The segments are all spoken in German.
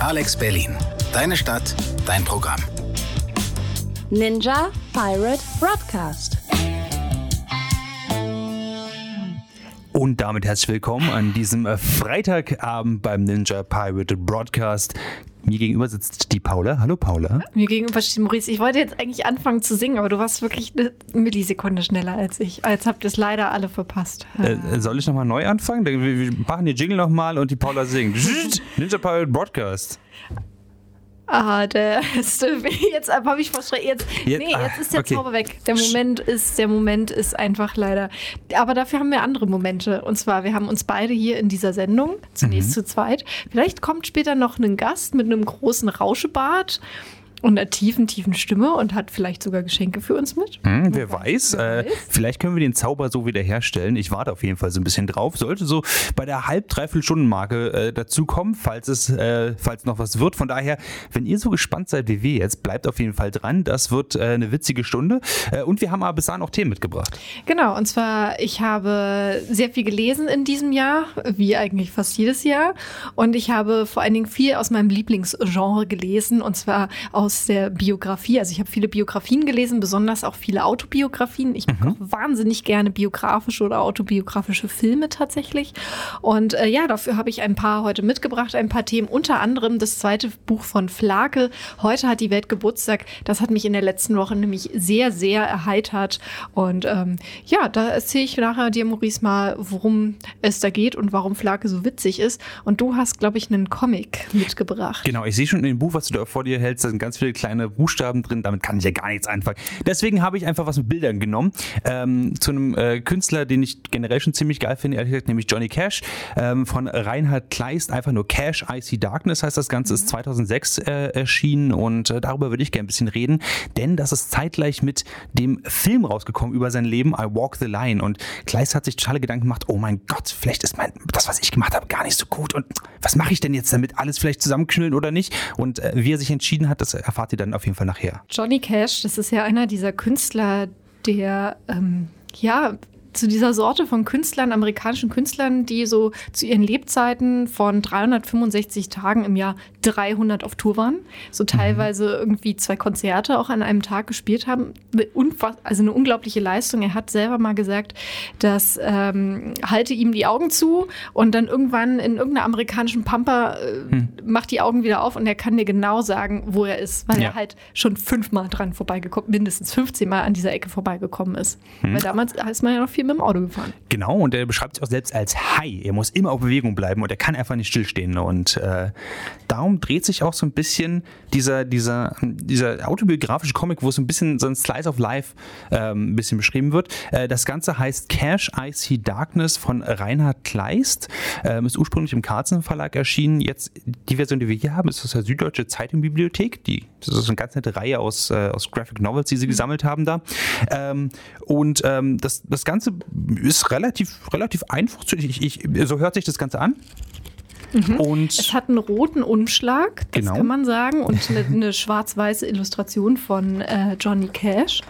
Alex Berlin. Deine Stadt, dein Programm. Ninja Pirate Broadcast. Und damit herzlich willkommen an diesem äh, Freitagabend beim Ninja Pirate Broadcast. Mir gegenüber sitzt die Paula. Hallo Paula. Mir gegenüber steht Maurice. Ich wollte jetzt eigentlich anfangen zu singen, aber du warst wirklich eine Millisekunde schneller als ich. Jetzt habt ihr es leider alle verpasst. Äh, soll ich nochmal neu anfangen? Wir machen den Jingle nochmal und die Paula singt. Ninja Pirate Broadcast. Ah, der jetzt habe ich verschreckt. Jetzt, jetzt, nee, jetzt ist der okay. Zauber weg. Der Moment ist, der Moment ist einfach leider. Aber dafür haben wir andere Momente. Und zwar, wir haben uns beide hier in dieser Sendung, zunächst mhm. zu zweit. Vielleicht kommt später noch ein Gast mit einem großen Rauschebart und einer tiefen, tiefen Stimme und hat vielleicht sogar Geschenke für uns mit. Hm, wer, weiß. Wer äh, weiß. vielleicht können wir den Zauber so wieder herstellen. Ich warte auf jeden Fall so ein bisschen drauf. Sollte so bei der halb, dreiviertel Stunden Marke äh, dazukommen, falls es, äh, falls noch was wird. Von daher, wenn ihr so gespannt seid wie wir jetzt, bleibt auf jeden Fall dran. Das wird äh, eine witzige Stunde. Äh, und wir haben aber bis dahin auch Themen mitgebracht. Genau. Und zwar, ich habe sehr viel gelesen in diesem Jahr, wie eigentlich fast jedes Jahr. Und ich habe vor allen Dingen viel aus meinem Lieblingsgenre gelesen. Und zwar aus aus der Biografie. Also ich habe viele Biografien gelesen, besonders auch viele Autobiografien. Ich gucke mhm. wahnsinnig gerne biografische oder autobiografische Filme tatsächlich. Und äh, ja, dafür habe ich ein paar heute mitgebracht, ein paar Themen. Unter anderem das zweite Buch von Flake. Heute hat die Welt Geburtstag. Das hat mich in der letzten Woche nämlich sehr, sehr erheitert. Und ähm, ja, da erzähle ich nachher dir, Maurice, mal, worum es da geht und warum Flake so witzig ist. Und du hast, glaube ich, einen Comic mitgebracht. Genau, ich sehe schon in dem Buch, was du da vor dir hältst, da sind ganz viele kleine Buchstaben drin. Damit kann ich ja gar nichts anfangen. Deswegen habe ich einfach was mit Bildern genommen. Ähm, zu einem äh, Künstler, den ich generell schon ziemlich geil finde, ehrlich gesagt, nämlich Johnny Cash ähm, von Reinhard Kleist. Einfach nur Cash, Icy Darkness heißt das Ganze, ist 2006 äh, erschienen und äh, darüber würde ich gerne ein bisschen reden, denn das ist zeitgleich mit dem Film rausgekommen über sein Leben, I Walk the Line. Und Kleist hat sich totale Gedanken gemacht, oh mein Gott, vielleicht ist mein, das, was ich gemacht habe, gar nicht so gut. Und was mache ich denn jetzt damit? Alles vielleicht zusammenknüllen oder nicht? Und äh, wie er sich entschieden hat, das erfahrt ihr dann auf jeden Fall nachher. Johnny Cash, das ist ja einer dieser Künstler, der ähm, ja zu dieser Sorte von Künstlern, amerikanischen Künstlern, die so zu ihren Lebzeiten von 365 Tagen im Jahr 300 auf Tour waren, so mhm. teilweise irgendwie zwei Konzerte auch an einem Tag gespielt haben. Also eine unglaubliche Leistung. Er hat selber mal gesagt, dass ähm, halte ihm die Augen zu und dann irgendwann in irgendeiner amerikanischen Pampa äh, hm. macht die Augen wieder auf und er kann dir genau sagen, wo er ist, weil ja. er halt schon fünfmal dran vorbeigekommen, mindestens 15 Mal an dieser Ecke vorbeigekommen ist. Hm. Weil damals ist man ja noch viel viel mit dem Auto gefahren. Genau, und er beschreibt sich auch selbst als Hai. Er muss immer auf Bewegung bleiben und er kann einfach nicht stillstehen. Und äh, darum dreht sich auch so ein bisschen dieser, dieser, dieser autobiografische Comic, wo so ein bisschen so ein Slice of Life ähm, ein bisschen beschrieben wird. Äh, das Ganze heißt Cash I See Darkness von Reinhard Kleist. Ähm, ist ursprünglich im Carlsen Verlag erschienen. Jetzt die Version, die wir hier haben, ist aus der Süddeutsche Zeitung-Bibliothek. Die, das ist eine ganz nette Reihe aus, äh, aus Graphic Novels, die sie mhm. gesammelt haben da. Ähm, und ähm, das, das Ganze ist relativ, relativ einfach zu. Ich, ich, so hört sich das Ganze an. Mhm. Und es hat einen roten Umschlag, das genau. kann man sagen, und eine, eine schwarz-weiße Illustration von äh, Johnny Cash.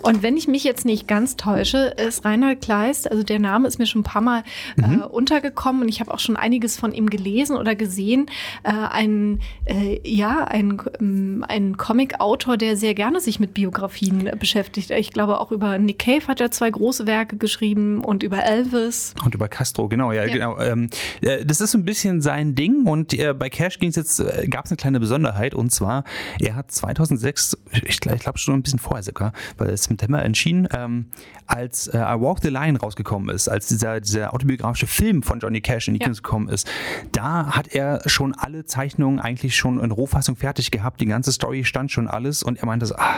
Und wenn ich mich jetzt nicht ganz täusche, ist Reinhard Kleist, also der Name ist mir schon ein paar Mal äh, mhm. untergekommen und ich habe auch schon einiges von ihm gelesen oder gesehen. Äh, ein, äh, ja, ein, ähm, ein Comic-Autor, der sehr gerne sich mit Biografien beschäftigt. Ich glaube, auch über Nick Cave hat er zwei große Werke geschrieben und über Elvis. Und über Castro, genau, ja, ja. genau. Ähm, äh, das ist ein bisschen sein Ding. Und äh, bei Cash ging es jetzt, äh, gab es eine kleine Besonderheit. Und zwar, er hat 2006, ich, ich glaube schon ein bisschen vorher sogar, weil es im September entschieden, ähm, als äh, I Walk the Line rausgekommen ist, als dieser, dieser autobiografische Film von Johnny Cash in die ja. Kinos gekommen ist, da hat er schon alle Zeichnungen eigentlich schon in Rohfassung fertig gehabt, die ganze Story stand schon alles. Und er meinte so, ah,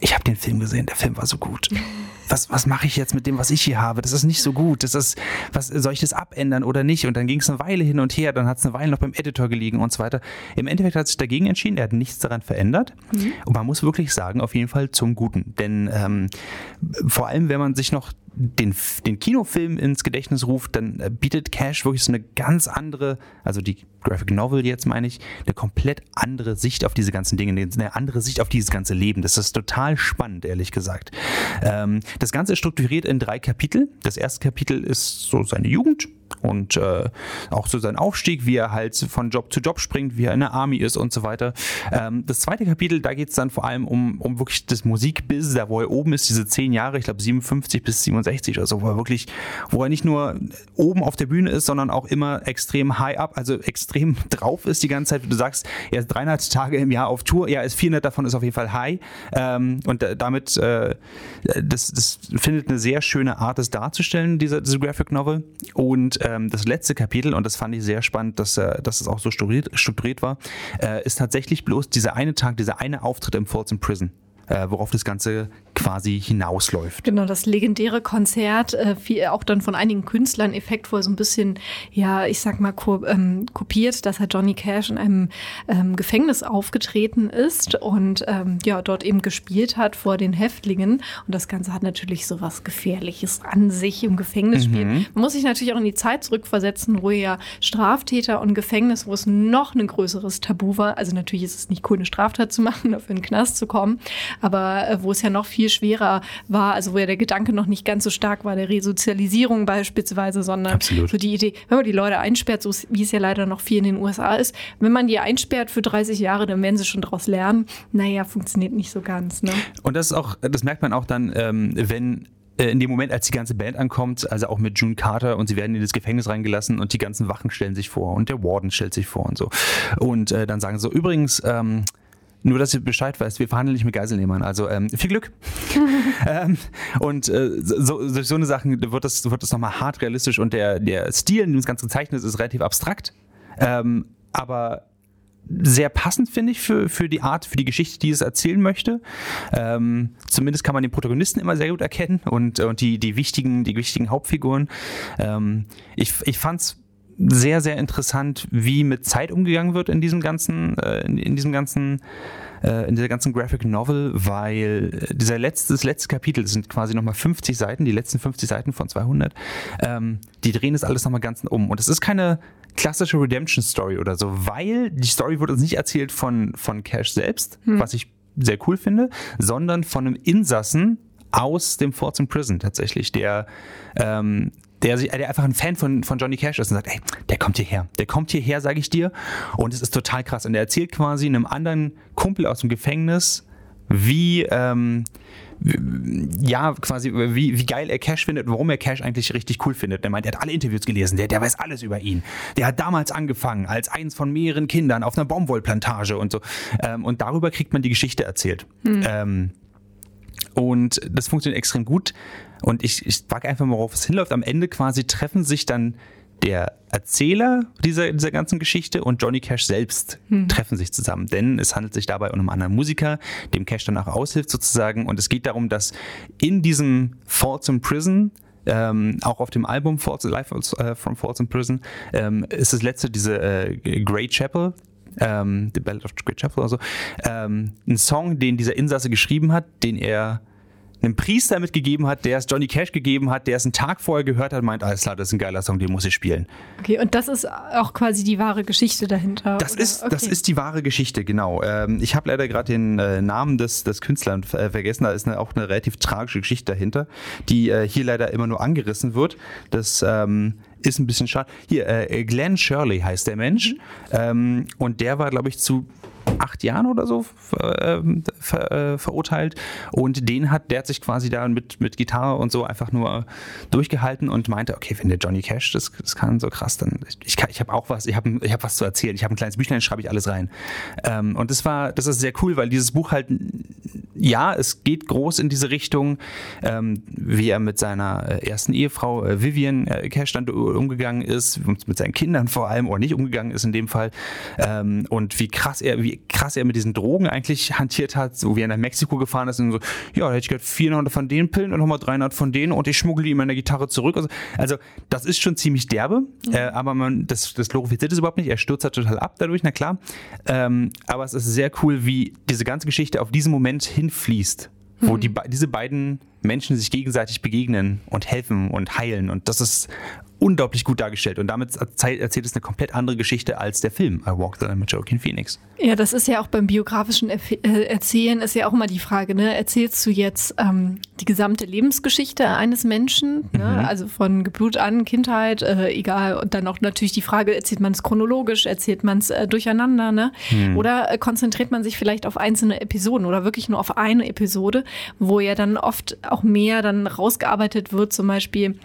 ich habe den Film gesehen, der Film war so gut. Was, was mache ich jetzt mit dem, was ich hier habe? Das ist nicht so gut. Das ist, was, soll ich das abändern oder nicht? Und dann ging es eine Weile hin und her, dann hat es eine Weile noch beim Editor gelegen und so weiter. Im Endeffekt hat sich dagegen entschieden, er hat nichts daran verändert. Mhm. Und man muss wirklich sagen, auf jeden Fall zum Guten. Denn ähm, vor allem, wenn man sich noch den, den Kinofilm ins Gedächtnis ruft, dann äh, bietet Cash wirklich so eine ganz andere, also die Graphic Novel jetzt meine ich, eine komplett andere Sicht auf diese ganzen Dinge, eine andere Sicht auf dieses ganze Leben. Das ist total spannend, ehrlich gesagt. Ähm, das Ganze ist strukturiert in drei Kapitel. Das erste Kapitel ist so seine Jugend, und äh, auch so sein Aufstieg, wie er halt von Job zu Job springt, wie er in der Army ist und so weiter. Ähm, das zweite Kapitel, da geht es dann vor allem um, um wirklich das Musikbusiness, da wo er oben ist, diese zehn Jahre, ich glaube 57 bis 67 oder so, wo er wirklich, wo er nicht nur oben auf der Bühne ist, sondern auch immer extrem high up, also extrem drauf ist die ganze Zeit. Du sagst, er ist 300 Tage im Jahr auf Tour, ja, ist 400 davon ist auf jeden Fall high ähm, und damit, äh, das, das findet eine sehr schöne Art, das darzustellen, diese, diese Graphic Novel und ähm, das letzte Kapitel, und das fand ich sehr spannend, dass, äh, dass es auch so strukturiert, strukturiert war, äh, ist tatsächlich bloß dieser eine Tag, dieser eine Auftritt im Folsom Prison äh, worauf das Ganze quasi hinausläuft. Genau, das legendäre Konzert, äh, viel, auch dann von einigen Künstlern effektvoll so ein bisschen, ja, ich sag mal, ko ähm, kopiert, dass halt Johnny Cash in einem ähm, Gefängnis aufgetreten ist und ähm, ja, dort eben gespielt hat vor den Häftlingen. Und das Ganze hat natürlich so was Gefährliches an sich im Gefängnis spielen. Mhm. Man muss sich natürlich auch in die Zeit zurückversetzen, wo ja Straftäter und Gefängnis, wo es noch ein größeres Tabu war. Also natürlich ist es nicht cool, eine Straftat zu machen, dafür in den Knast zu kommen aber äh, wo es ja noch viel schwerer war, also wo ja der Gedanke noch nicht ganz so stark war, der Resozialisierung beispielsweise, sondern Absolut. so die Idee, wenn man die Leute einsperrt, so wie es ja leider noch viel in den USA ist, wenn man die einsperrt für 30 Jahre, dann werden sie schon daraus lernen. Naja, funktioniert nicht so ganz. Ne? Und das ist auch, das merkt man auch dann, ähm, wenn äh, in dem Moment, als die ganze Band ankommt, also auch mit June Carter und sie werden in das Gefängnis reingelassen und die ganzen Wachen stellen sich vor und der Warden stellt sich vor und so. Und äh, dann sagen sie so, übrigens, ähm, nur, dass ihr Bescheid weißt, wir verhandeln nicht mit Geiselnehmern. Also ähm, viel Glück. ähm, und äh, so, durch so eine Sachen wird das, wird das nochmal hart realistisch und der, der Stil, in dem das Ganze gezeichnet ist, ist relativ abstrakt. Ähm, aber sehr passend, finde ich, für, für die Art, für die Geschichte, die es erzählen möchte. Ähm, zumindest kann man den Protagonisten immer sehr gut erkennen und, und die, die, wichtigen, die wichtigen Hauptfiguren. Ähm, ich ich fand es sehr, sehr interessant, wie mit Zeit umgegangen wird in diesem ganzen, äh, in, in, diesem ganzen, äh, in dieser ganzen Graphic Novel, weil dieser letzte, das letzte Kapitel, das sind quasi nochmal 50 Seiten, die letzten 50 Seiten von 200, ähm, die drehen das alles nochmal ganz um. Und es ist keine klassische Redemption Story oder so, weil die Story wird uns nicht erzählt von, von Cash selbst, hm. was ich sehr cool finde, sondern von einem Insassen aus dem Forts Prison tatsächlich, der ähm, der, der einfach ein Fan von, von Johnny Cash ist und sagt, ey, der kommt hierher, der kommt hierher, sage ich dir. Und es ist total krass. Und er erzählt quasi einem anderen Kumpel aus dem Gefängnis, wie, ähm, ja, quasi, wie, wie geil er Cash findet und warum er Cash eigentlich richtig cool findet. Er meint, er hat alle Interviews gelesen, der, der weiß alles über ihn. Der hat damals angefangen, als eins von mehreren Kindern auf einer Baumwollplantage und so. Ähm, und darüber kriegt man die Geschichte erzählt. Hm. Ähm, und das funktioniert extrem gut. Und ich, ich frage einfach mal, worauf es hinläuft. Am Ende quasi treffen sich dann der Erzähler dieser, dieser ganzen Geschichte und Johnny Cash selbst hm. treffen sich zusammen. Denn es handelt sich dabei um einen anderen Musiker, dem Cash danach aushilft sozusagen. Und es geht darum, dass in diesem Folsom Prison ähm, auch auf dem Album Falls, Live äh, from Folsom Prison ähm, ist das letzte diese äh, Great Chapel, ähm, The Ballad of Great Chapel oder so, ähm, ein Song, den dieser Insasse geschrieben hat, den er einem Priester mitgegeben hat, der es Johnny Cash gegeben hat, der es einen Tag vorher gehört hat, meint, alles klar, das ist ein geiler Song, den muss ich spielen. Okay, und das ist auch quasi die wahre Geschichte dahinter. Das, ist, okay. das ist die wahre Geschichte, genau. Ähm, ich habe leider gerade den äh, Namen des, des Künstlers äh, vergessen, da ist eine, auch eine relativ tragische Geschichte dahinter, die äh, hier leider immer nur angerissen wird. Das ähm, ist ein bisschen schade. Hier, äh, Glenn Shirley heißt der Mensch. Mhm. Ähm, und der war, glaube ich, zu acht Jahren oder so ver, ähm, ver, äh, verurteilt. Und den hat, der hat sich quasi da mit, mit Gitarre und so einfach nur durchgehalten und meinte, okay, wenn der Johnny Cash das, das kann so krass, dann ich, ich habe auch was, ich habe ich hab was zu erzählen. Ich habe ein kleines Büchlein, schreibe ich alles rein. Ähm, und das war, das ist sehr cool, weil dieses Buch halt, ja, es geht groß in diese Richtung, ähm, wie er mit seiner äh, ersten Ehefrau äh, Vivian äh, Cash dann umgegangen ist, mit seinen Kindern vor allem, oder nicht umgegangen ist in dem Fall. Ähm, und wie krass er, wie krass er mit diesen Drogen eigentlich hantiert hat, so wie er nach Mexiko gefahren ist und so, ja, da hätte ich gehört 400 von den Pillen und nochmal 300 von denen und ich schmuggle ihm meine Gitarre zurück. Also, also das ist schon ziemlich derbe, mhm. äh, aber man, das, das glorifiziert es überhaupt nicht. Er stürzt halt total ab dadurch, na klar. Ähm, aber es ist sehr cool, wie diese ganze Geschichte auf diesen Moment hinfließt, wo mhm. die, diese beiden Menschen sich gegenseitig begegnen und helfen und heilen und das ist unglaublich gut dargestellt und damit erzählt es eine komplett andere Geschichte als der Film I Walk the Line mit Joaquin Phoenix. Ja, das ist ja auch beim biografischen äh, Erzählen ist ja auch immer die Frage, ne? Erzählst du jetzt ähm, die gesamte Lebensgeschichte eines Menschen, ne? mhm. also von Geburt an, Kindheit, äh, egal, und dann auch natürlich die Frage, erzählt man es chronologisch, erzählt man es äh, durcheinander, ne? Mhm. Oder äh, konzentriert man sich vielleicht auf einzelne Episoden oder wirklich nur auf eine Episode, wo ja dann oft auch mehr dann rausgearbeitet wird, zum Beispiel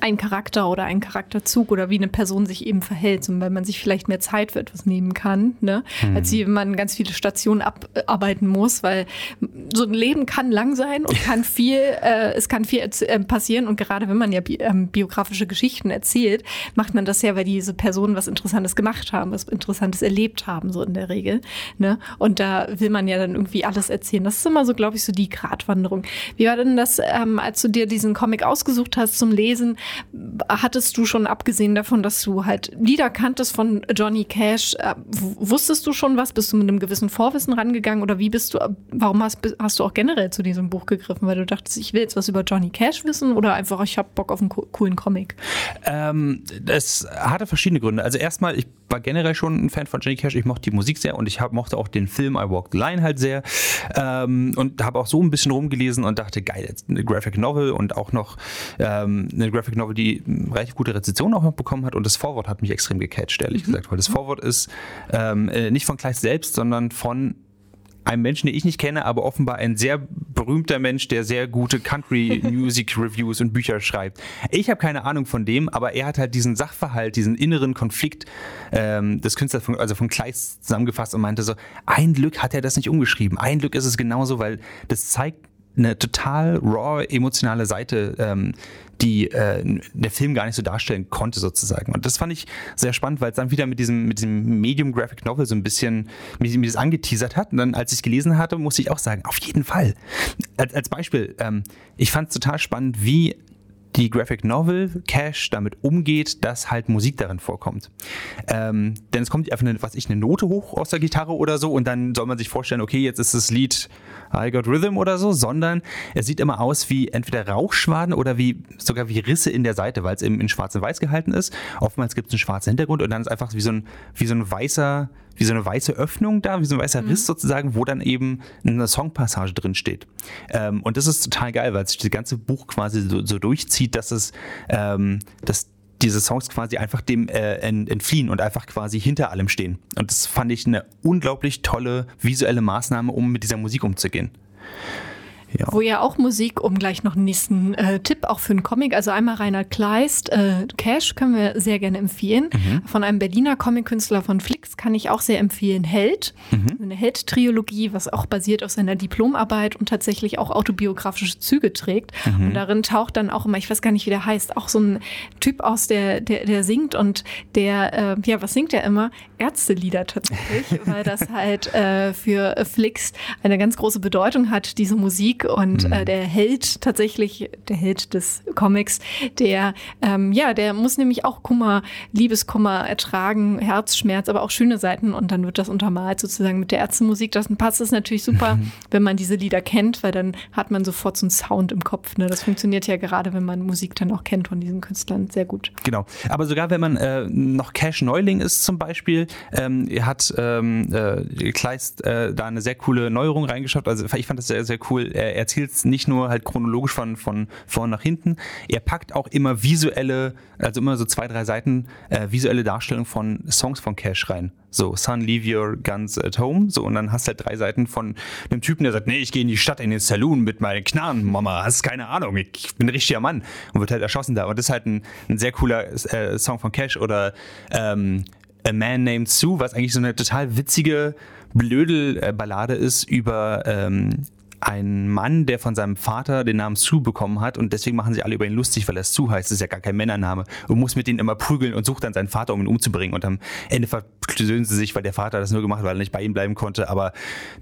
ein Charakter oder ein Charakterzug oder wie eine Person sich eben verhält, und weil man sich vielleicht mehr Zeit für etwas nehmen kann, ne? Mhm. als wenn man ganz viele Stationen abarbeiten muss, weil so ein Leben kann lang sein und kann viel, äh, es kann viel äh, passieren und gerade wenn man ja bi ähm, biografische Geschichten erzählt, macht man das ja, weil diese Personen was Interessantes gemacht haben, was Interessantes erlebt haben, so in der Regel. Ne? Und da will man ja dann irgendwie alles erzählen. Das ist immer so, glaube ich, so die Gratwanderung. Wie war denn das, ähm, als du dir diesen Comic ausgesucht hast zum Lesen? Hattest du schon abgesehen davon, dass du halt Lieder kanntest von Johnny Cash, äh, wusstest du schon was? Bist du mit einem gewissen Vorwissen rangegangen oder wie bist du, warum hast, hast du auch generell zu diesem Buch gegriffen? Weil du dachtest, ich will jetzt was über Johnny Cash wissen oder einfach, ich habe Bock auf einen coolen Comic? Ähm, es hatte verschiedene Gründe. Also erstmal, ich war generell schon ein Fan von Johnny Cash. Ich mochte die Musik sehr und ich hab, mochte auch den Film I Walk the Line halt sehr. Ähm, und habe auch so ein bisschen rumgelesen und dachte, geil, jetzt eine Graphic Novel und auch noch ähm, eine Graphic Novel, die recht gute Rezension auch noch bekommen hat. Und das Vorwort hat mich extrem gecatcht, ehrlich mhm. gesagt. Weil das Vorwort ist ähm, äh, nicht von Kleist selbst, sondern von einem Menschen, den ich nicht kenne, aber offenbar ein sehr berühmter Mensch, der sehr gute Country Music Reviews und Bücher schreibt. Ich habe keine Ahnung von dem, aber er hat halt diesen Sachverhalt, diesen inneren Konflikt ähm, des Künstlers, von, also von Kleist zusammengefasst und meinte so, ein Glück hat er das nicht umgeschrieben. Ein Glück ist es genauso, weil das zeigt eine total raw emotionale Seite, ähm, die äh, der Film gar nicht so darstellen konnte sozusagen. Und das fand ich sehr spannend, weil es dann wieder mit diesem mit diesem Medium Graphic Novel so ein bisschen mir, mir das angeteasert hat. Und dann, als ich es gelesen hatte, musste ich auch sagen, auf jeden Fall. Als, als Beispiel, ähm, ich fand es total spannend, wie die Graphic Novel Cash damit umgeht, dass halt Musik darin vorkommt. Ähm, denn es kommt einfach eine, was ich, eine Note hoch aus der Gitarre oder so und dann soll man sich vorstellen, okay, jetzt ist das Lied I Got Rhythm oder so, sondern es sieht immer aus wie entweder Rauchschwaden oder wie sogar wie Risse in der Seite, weil es eben in schwarz und weiß gehalten ist. Oftmals gibt es einen schwarzen Hintergrund und dann ist einfach wie so ein, wie so ein weißer wie so eine weiße Öffnung da, wie so ein weißer Riss mhm. sozusagen, wo dann eben eine Songpassage drin steht. Ähm, und das ist total geil, weil sich das ganze Buch quasi so, so durchzieht, dass es, ähm, dass diese Songs quasi einfach dem äh, entfliehen und einfach quasi hinter allem stehen. Und das fand ich eine unglaublich tolle visuelle Maßnahme, um mit dieser Musik umzugehen. Ja. Wo ja auch Musik, um gleich noch einen nächsten äh, Tipp auch für einen Comic, also einmal Reinhard Kleist, äh, Cash können wir sehr gerne empfehlen. Mhm. Von einem Berliner Comic-Künstler von Flix kann ich auch sehr empfehlen, Held. Mhm. Eine Held-Triologie, was auch basiert auf seiner Diplomarbeit und tatsächlich auch autobiografische Züge trägt. Mhm. Und darin taucht dann auch immer, ich weiß gar nicht, wie der heißt, auch so ein Typ aus, der, der, der singt und der, äh, ja, was singt er immer? Ärztelieder tatsächlich, weil das halt äh, für Flix eine ganz große Bedeutung hat, diese Musik und mhm. äh, der Held tatsächlich, der Held des Comics, der ähm, ja, der muss nämlich auch Kummer, Liebeskummer ertragen, Herzschmerz, aber auch schöne Seiten und dann wird das untermalt sozusagen mit der Ärztemusik. Das passt es natürlich super, mhm. wenn man diese Lieder kennt, weil dann hat man sofort so einen Sound im Kopf. Ne? Das funktioniert ja gerade, wenn man Musik dann auch kennt von diesen Künstlern sehr gut. Genau, aber sogar wenn man äh, noch Cash Neuling ist zum Beispiel, ähm, hat ähm, äh, Kleist äh, da eine sehr coole Neuerung reingeschafft. Also ich fand das sehr, sehr cool. Er er erzählt es nicht nur halt chronologisch von, von vorn nach hinten, er packt auch immer visuelle, also immer so zwei, drei Seiten äh, visuelle Darstellung von Songs von Cash rein. So, Son, leave your guns at home. So, und dann hast du halt drei Seiten von einem Typen, der sagt, nee, ich gehe in die Stadt, in den Saloon mit meinen Knarren, Mama, hast keine Ahnung, ich bin ein richtiger Mann. Und wird halt erschossen da. Und das ist halt ein, ein sehr cooler äh, Song von Cash oder ähm, A Man Named Sue, was eigentlich so eine total witzige Blödel-Ballade ist über ähm, ein Mann, der von seinem Vater den Namen Sue bekommen hat und deswegen machen sie alle über ihn lustig, weil er Sue heißt. Das ist ja gar kein Männername und muss mit denen immer prügeln und sucht dann seinen Vater, um ihn umzubringen. Und am Ende versöhnen sie sich, weil der Vater das nur gemacht hat, weil er nicht bei ihm bleiben konnte. Aber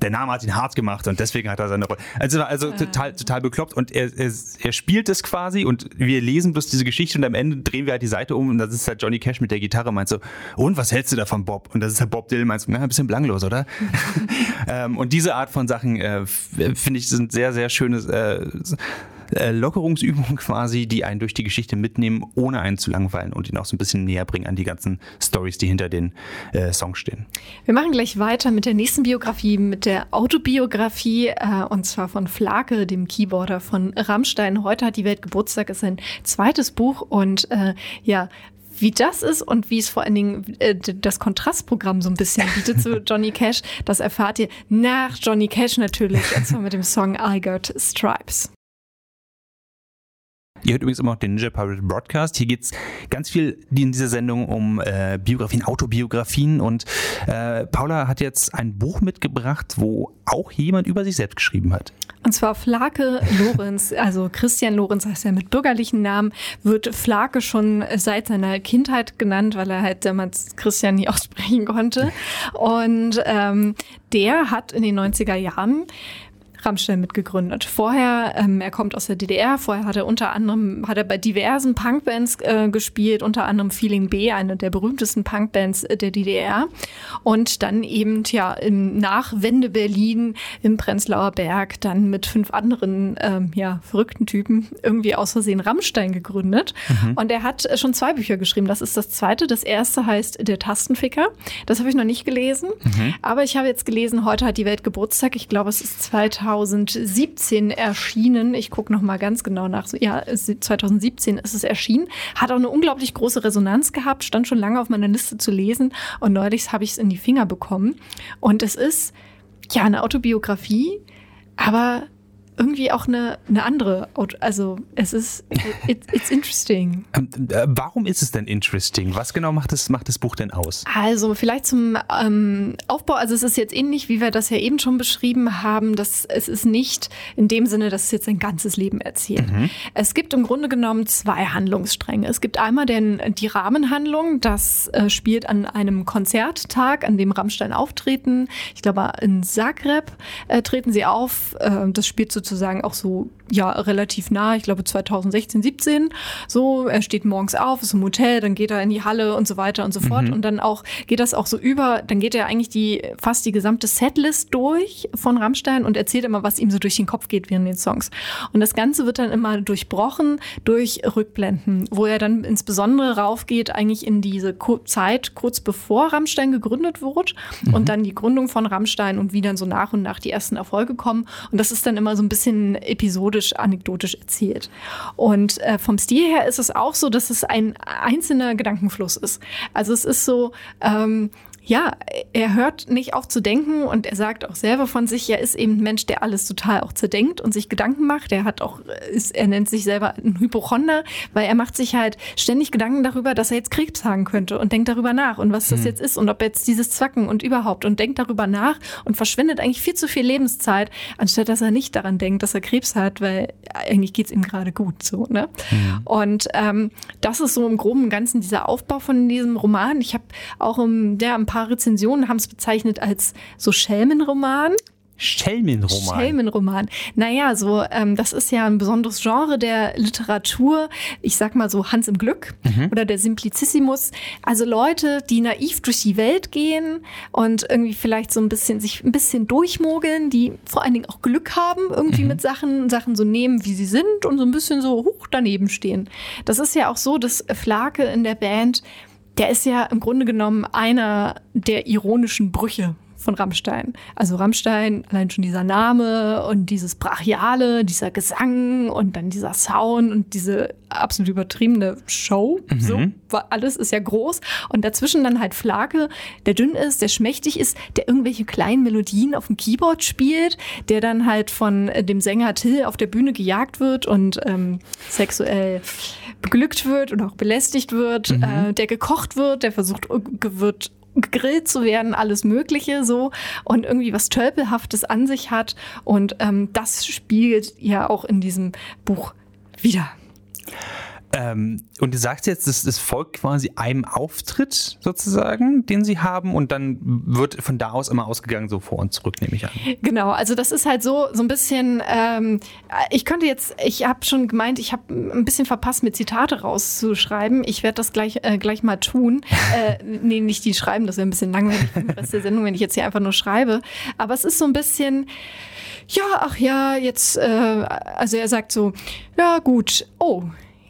der Name hat ihn hart gemacht und deswegen hat er seine Rolle. Also, also total, total bekloppt und er, er, er spielt es quasi und wir lesen bloß diese Geschichte und am Ende drehen wir halt die Seite um und das ist halt Johnny Cash mit der Gitarre meint so, und was hältst du davon, Bob? Und das ist halt Bob Dylan meint so, na, ein bisschen belanglos, oder? ähm, und diese Art von Sachen äh, finde ich sind sehr, sehr schöne äh, äh, Lockerungsübungen quasi, die einen durch die Geschichte mitnehmen, ohne einen zu langweilen und ihn auch so ein bisschen näher bringen an die ganzen Stories, die hinter den äh, Songs stehen. Wir machen gleich weiter mit der nächsten Biografie, mit der Autobiografie, äh, und zwar von Flake, dem Keyboarder von Rammstein. Heute hat die Welt Geburtstag, ist sein zweites Buch und äh, ja, wie das ist und wie es vor allen Dingen äh, das Kontrastprogramm so ein bisschen bietet zu Johnny Cash, das erfahrt ihr nach Johnny Cash natürlich, und zwar mit dem Song I Got Stripes. Ihr hört übrigens immer noch den Ninja Pirate Broadcast. Hier geht es ganz viel in dieser Sendung um äh, Biografien, Autobiografien. Und äh, Paula hat jetzt ein Buch mitgebracht, wo auch jemand über sich selbst geschrieben hat. Und zwar Flake Lorenz, also Christian Lorenz heißt er mit bürgerlichen Namen, wird Flake schon seit seiner Kindheit genannt, weil er halt damals Christian nie aussprechen konnte. Und ähm, der hat in den 90er Jahren Rammstein mitgegründet. Vorher, ähm, er kommt aus der DDR, vorher hat er unter anderem, hat er bei diversen Punkbands äh, gespielt, unter anderem Feeling B, eine der berühmtesten Punkbands der DDR. Und dann eben, ja, im Nachwende Berlin im Prenzlauer Berg dann mit fünf anderen, ähm, ja, verrückten Typen irgendwie aus Versehen Rammstein gegründet. Mhm. Und er hat schon zwei Bücher geschrieben. Das ist das zweite. Das erste heißt Der Tastenficker. Das habe ich noch nicht gelesen. Mhm. Aber ich habe jetzt gelesen, heute hat die Welt Geburtstag. Ich glaube, es ist 2000 2017 erschienen. Ich gucke noch mal ganz genau nach. Ja, 2017 ist es erschienen. Hat auch eine unglaublich große Resonanz gehabt. Stand schon lange auf meiner Liste zu lesen. Und neulich habe ich es in die Finger bekommen. Und es ist ja eine Autobiografie, aber irgendwie auch eine, eine andere, also es ist, it, it's interesting. Ähm, äh, warum ist es denn interesting? Was genau macht das, macht das Buch denn aus? Also vielleicht zum ähm, Aufbau, also es ist jetzt ähnlich, wie wir das ja eben schon beschrieben haben, dass es ist nicht in dem Sinne, dass es jetzt ein ganzes Leben erzählt. Mhm. Es gibt im Grunde genommen zwei Handlungsstränge. Es gibt einmal den, die Rahmenhandlung, das äh, spielt an einem Konzerttag, an dem Rammstein auftreten. Ich glaube, in Zagreb äh, treten sie auf. Äh, das spielt so sozusagen auch so ja relativ nah, ich glaube 2016, 17. So, er steht morgens auf, ist im Hotel, dann geht er in die Halle und so weiter und so fort. Mhm. Und dann auch geht das auch so über, dann geht er eigentlich die fast die gesamte Setlist durch von Rammstein und erzählt immer, was ihm so durch den Kopf geht während den Songs. Und das Ganze wird dann immer durchbrochen durch Rückblenden, wo er dann insbesondere raufgeht, eigentlich in diese Zeit kurz bevor Rammstein gegründet wurde mhm. und dann die Gründung von Rammstein und wie dann so nach und nach die ersten Erfolge kommen. Und das ist dann immer so ein bisschen episodisch episodisch, anekdotisch erzählt. Und äh, vom Stil her ist es auch so, dass es ein einzelner Gedankenfluss ist. Also es ist so, ähm, ja, er hört nicht auf zu denken und er sagt auch selber von sich, er ist eben ein Mensch, der alles total auch zerdenkt und sich Gedanken macht. Er hat auch, ist, er nennt sich selber ein Hypochonder, weil er macht sich halt ständig Gedanken darüber, dass er jetzt Krebs haben könnte und denkt darüber nach und was das hm. jetzt ist und ob jetzt dieses Zwacken und überhaupt und denkt darüber nach und verschwendet eigentlich viel zu viel Lebenszeit, anstatt dass er nicht daran denkt, dass er Krebs hat, weil eigentlich geht's ihm gerade gut so. Ne? Hm. Und ähm, das ist so im Groben und Ganzen dieser Aufbau von diesem Roman. Ich habe auch im, der ein paar paar Rezensionen haben es bezeichnet als so Schelmenroman. Schelmenroman. Schelmenroman. Naja, so, ähm, das ist ja ein besonderes Genre der Literatur. Ich sag mal so Hans im Glück mhm. oder der Simplicissimus. Also Leute, die naiv durch die Welt gehen und irgendwie vielleicht so ein bisschen sich ein bisschen durchmogeln, die vor allen Dingen auch Glück haben, irgendwie mhm. mit Sachen, Sachen so nehmen, wie sie sind und so ein bisschen so hoch daneben stehen. Das ist ja auch so, dass Flake in der Band der ist ja im Grunde genommen einer der ironischen Brüche von Rammstein. Also Rammstein, allein schon dieser Name und dieses Brachiale, dieser Gesang und dann dieser Sound und diese absolut übertriebene Show. Mhm. So, alles ist ja groß. Und dazwischen dann halt Flake, der dünn ist, der schmächtig ist, der irgendwelche kleinen Melodien auf dem Keyboard spielt, der dann halt von dem Sänger Till auf der Bühne gejagt wird und ähm, sexuell beglückt wird und auch belästigt wird, mhm. äh, der gekocht wird, der versucht wird gegrillt zu werden, alles Mögliche so und irgendwie was Tölpelhaftes an sich hat. Und ähm, das spiegelt ja auch in diesem Buch wieder. Ähm, und du sagst jetzt, das, das folgt quasi einem Auftritt sozusagen, den sie haben und dann wird von da aus immer ausgegangen, so vor und zurück, nehme ich an. Genau, also das ist halt so, so ein bisschen, ähm, ich könnte jetzt, ich habe schon gemeint, ich habe ein bisschen verpasst, mir Zitate rauszuschreiben. Ich werde das gleich, äh, gleich mal tun. äh, nee, nicht die schreiben, das wäre ein bisschen langweilig für den Rest der Sendung, wenn ich jetzt hier einfach nur schreibe. Aber es ist so ein bisschen, ja, ach ja, jetzt, äh, also er sagt so, ja gut, oh,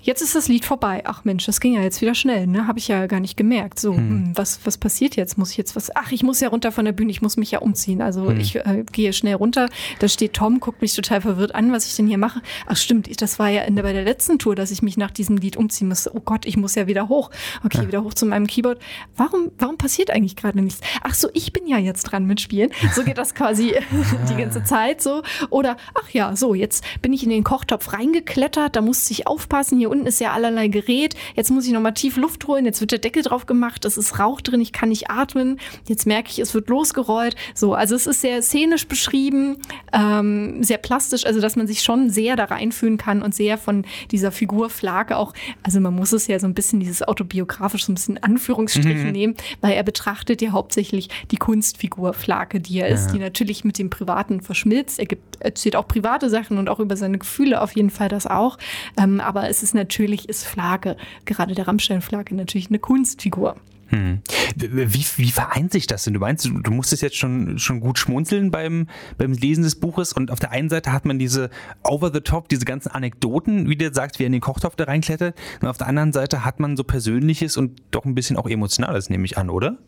Jetzt ist das Lied vorbei. Ach Mensch, das ging ja jetzt wieder schnell, ne? Habe ich ja gar nicht gemerkt. So, hm. was, was passiert jetzt? Muss ich jetzt was? Ach, ich muss ja runter von der Bühne, ich muss mich ja umziehen. Also hm. ich äh, gehe schnell runter. Da steht Tom, guckt mich total verwirrt an, was ich denn hier mache. Ach stimmt, das war ja in der, bei der letzten Tour, dass ich mich nach diesem Lied umziehen musste. Oh Gott, ich muss ja wieder hoch. Okay, ja. wieder hoch zu meinem Keyboard. Warum, warum passiert eigentlich gerade nichts? Ach so, ich bin ja jetzt dran mit Spielen. So geht das quasi die ganze Zeit so. Oder, ach ja, so, jetzt bin ich in den Kochtopf reingeklettert, da musste ich aufpassen. Hier unten ist ja allerlei Gerät. Jetzt muss ich nochmal tief Luft holen. Jetzt wird der Deckel drauf gemacht. Es ist Rauch drin. Ich kann nicht atmen. Jetzt merke ich, es wird losgerollt. So, also es ist sehr szenisch beschrieben, ähm, sehr plastisch, also dass man sich schon sehr da reinfühlen kann und sehr von dieser Figur Flake auch, also man muss es ja so ein bisschen dieses autobiografisch so ein bisschen Anführungsstrichen mhm. nehmen, weil er betrachtet ja hauptsächlich die Kunstfigur Flake, die er ja. ist, die natürlich mit dem Privaten verschmilzt. Er gibt, erzählt auch private Sachen und auch über seine Gefühle auf jeden Fall das auch. Ähm, aber es ist natürlich ist Flake, gerade der Rammstein-Flake, natürlich eine Kunstfigur. Hm. Wie, wie vereint sich das denn? Du meinst, du musstest jetzt schon, schon gut schmunzeln beim, beim Lesen des Buches und auf der einen Seite hat man diese over the top, diese ganzen Anekdoten, wie du sagst, wie er in den Kochtopf da reinklettert und auf der anderen Seite hat man so Persönliches und doch ein bisschen auch Emotionales, nehme ich an, oder?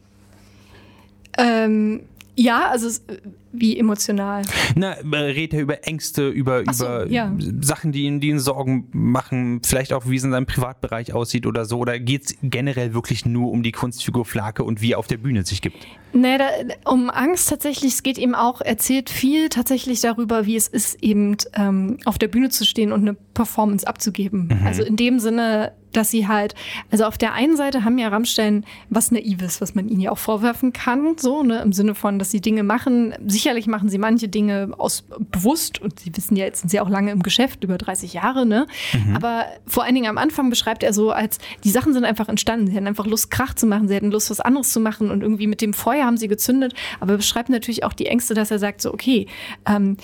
Ähm, ja, also wie emotional. Na, redet er über Ängste, über, so, über ja. Sachen, die ihn, die ihn Sorgen machen, vielleicht auch, wie es in seinem Privatbereich aussieht oder so? Oder geht es generell wirklich nur um die Kunstfigur Flake und wie er auf der Bühne sich gibt? Nee, da, um Angst tatsächlich, es geht ihm auch, erzählt viel tatsächlich darüber, wie es ist, eben ähm, auf der Bühne zu stehen und eine Performance abzugeben. Mhm. Also in dem Sinne, dass sie halt, also auf der einen Seite haben ja Rammstein was Naives, was man ihnen ja auch vorwerfen kann, so, ne, im Sinne von, dass sie Dinge machen. Sicherlich machen sie manche Dinge aus bewusst und sie wissen ja, jetzt sind sie auch lange im Geschäft, über 30 Jahre, ne. Mhm. Aber vor allen Dingen am Anfang beschreibt er so, als die Sachen sind einfach entstanden. Sie hatten einfach Lust, Krach zu machen, sie hatten Lust, was anderes zu machen und irgendwie mit dem Feuer haben sie gezündet. Aber er beschreibt natürlich auch die Ängste, dass er sagt, so, okay, ähm,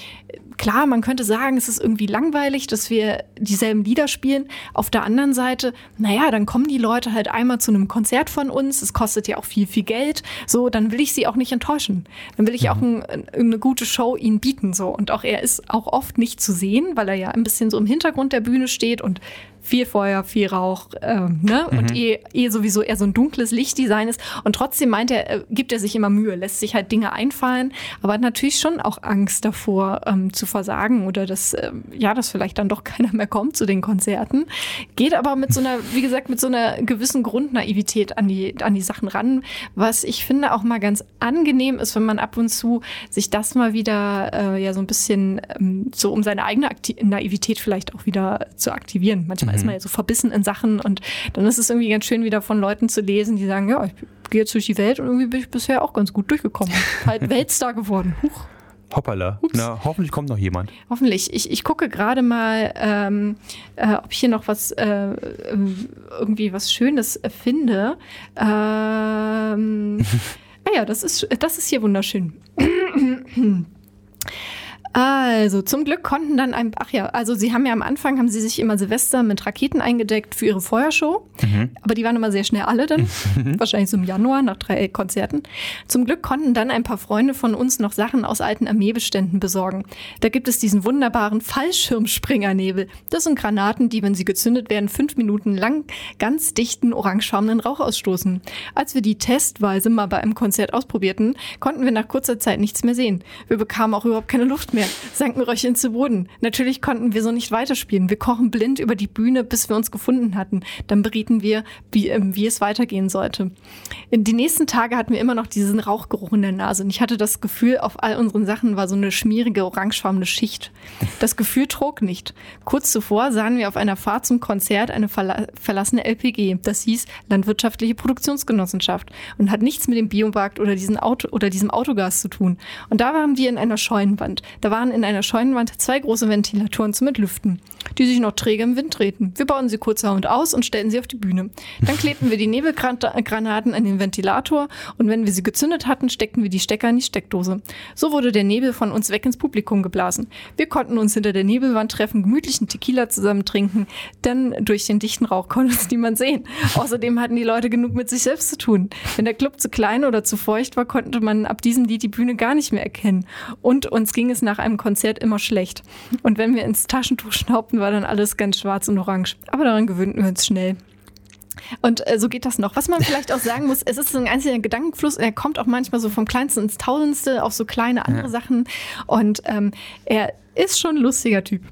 klar, man könnte sagen, es ist irgendwie langweilig, dass wir dieselben Lieder spielen. Auf der anderen Seite, naja, dann kommen die Leute halt einmal zu einem Konzert von uns. Es kostet ja auch viel, viel Geld. So, dann will ich sie auch nicht enttäuschen. Dann will ich auch mhm. ein, eine gute Show ihnen bieten. So. Und auch er ist auch oft nicht zu sehen, weil er ja ein bisschen so im Hintergrund der Bühne steht und viel Feuer, viel Rauch, ähm, ne? Mhm. Und eh, eh sowieso eher so ein dunkles Lichtdesign ist. Und trotzdem meint er, äh, gibt er sich immer Mühe, lässt sich halt Dinge einfallen, aber hat natürlich schon auch Angst davor ähm, zu versagen oder dass, äh, ja, dass vielleicht dann doch keiner mehr kommt zu den Konzerten. Geht aber mit so einer, wie gesagt, mit so einer gewissen Grundnaivität an die, an die Sachen ran, was ich finde auch mal ganz angenehm ist, wenn man ab und zu sich das mal wieder, äh, ja, so ein bisschen ähm, so um seine eigene Akti Naivität vielleicht auch wieder zu aktivieren. Manchmal ist man ja so verbissen in Sachen und dann ist es irgendwie ganz schön, wieder von Leuten zu lesen, die sagen, ja, ich gehe jetzt durch die Welt und irgendwie bin ich bisher auch ganz gut durchgekommen. halt Weltstar geworden. Huch. Hoppala. Ups. Na, hoffentlich kommt noch jemand. Hoffentlich. Ich, ich gucke gerade mal, ähm, äh, ob ich hier noch was, äh, irgendwie was Schönes finde. Ähm, ah ja, das ist, das ist hier wunderschön. Also, zum Glück konnten dann ein, ach ja, also sie haben ja am Anfang, haben sie sich immer Silvester mit Raketen eingedeckt für ihre Feuershow. Mhm. Aber die waren immer sehr schnell alle dann. Mhm. Wahrscheinlich so im Januar nach drei Konzerten. Zum Glück konnten dann ein paar Freunde von uns noch Sachen aus alten Armeebeständen besorgen. Da gibt es diesen wunderbaren Fallschirmspringernebel. Das sind Granaten, die, wenn sie gezündet werden, fünf Minuten lang ganz dichten, orangefarbenen Rauch ausstoßen. Als wir die testweise mal bei einem Konzert ausprobierten, konnten wir nach kurzer Zeit nichts mehr sehen. Wir bekamen auch überhaupt keine Luft mehr sanken Röcheln zu Boden. Natürlich konnten wir so nicht weiterspielen. Wir kochen blind über die Bühne, bis wir uns gefunden hatten. Dann berieten wir, wie, äh, wie es weitergehen sollte. In die nächsten Tage hatten wir immer noch diesen Rauchgeruch in der Nase. Und ich hatte das Gefühl, auf all unseren Sachen war so eine schmierige, orangefarbene Schicht. Das Gefühl trug nicht. Kurz zuvor sahen wir auf einer Fahrt zum Konzert eine verla verlassene LPG. Das hieß Landwirtschaftliche Produktionsgenossenschaft und hat nichts mit dem Biomarkt oder, diesen Auto oder diesem Autogas zu tun. Und da waren wir in einer Scheunenwand. Da waren in einer Scheunenwand zwei große Ventilatoren zum Entlüften, die sich noch träge im Wind drehten. Wir bauten sie kurzerhand aus und stellten sie auf die Bühne. Dann klebten wir die Nebelgranaten an den Ventilator und wenn wir sie gezündet hatten, steckten wir die Stecker in die Steckdose. So wurde der Nebel von uns weg ins Publikum geblasen. Wir konnten uns hinter der Nebelwand treffen, gemütlichen Tequila zusammen trinken, denn durch den dichten Rauch konnte uns niemand sehen. Außerdem hatten die Leute genug mit sich selbst zu tun. Wenn der Club zu klein oder zu feucht war, konnte man ab diesem Lied die Bühne gar nicht mehr erkennen. Und uns ging es nach nach einem Konzert immer schlecht. Und wenn wir ins Taschentuch schnaubten, war dann alles ganz schwarz und orange. Aber daran gewöhnten wir uns schnell. Und äh, so geht das noch. Was man vielleicht auch sagen muss, es ist so ein einzelner Gedankenfluss. Er kommt auch manchmal so vom Kleinsten ins Tausendste auf so kleine andere ja. Sachen. Und ähm, er ist schon ein lustiger Typ.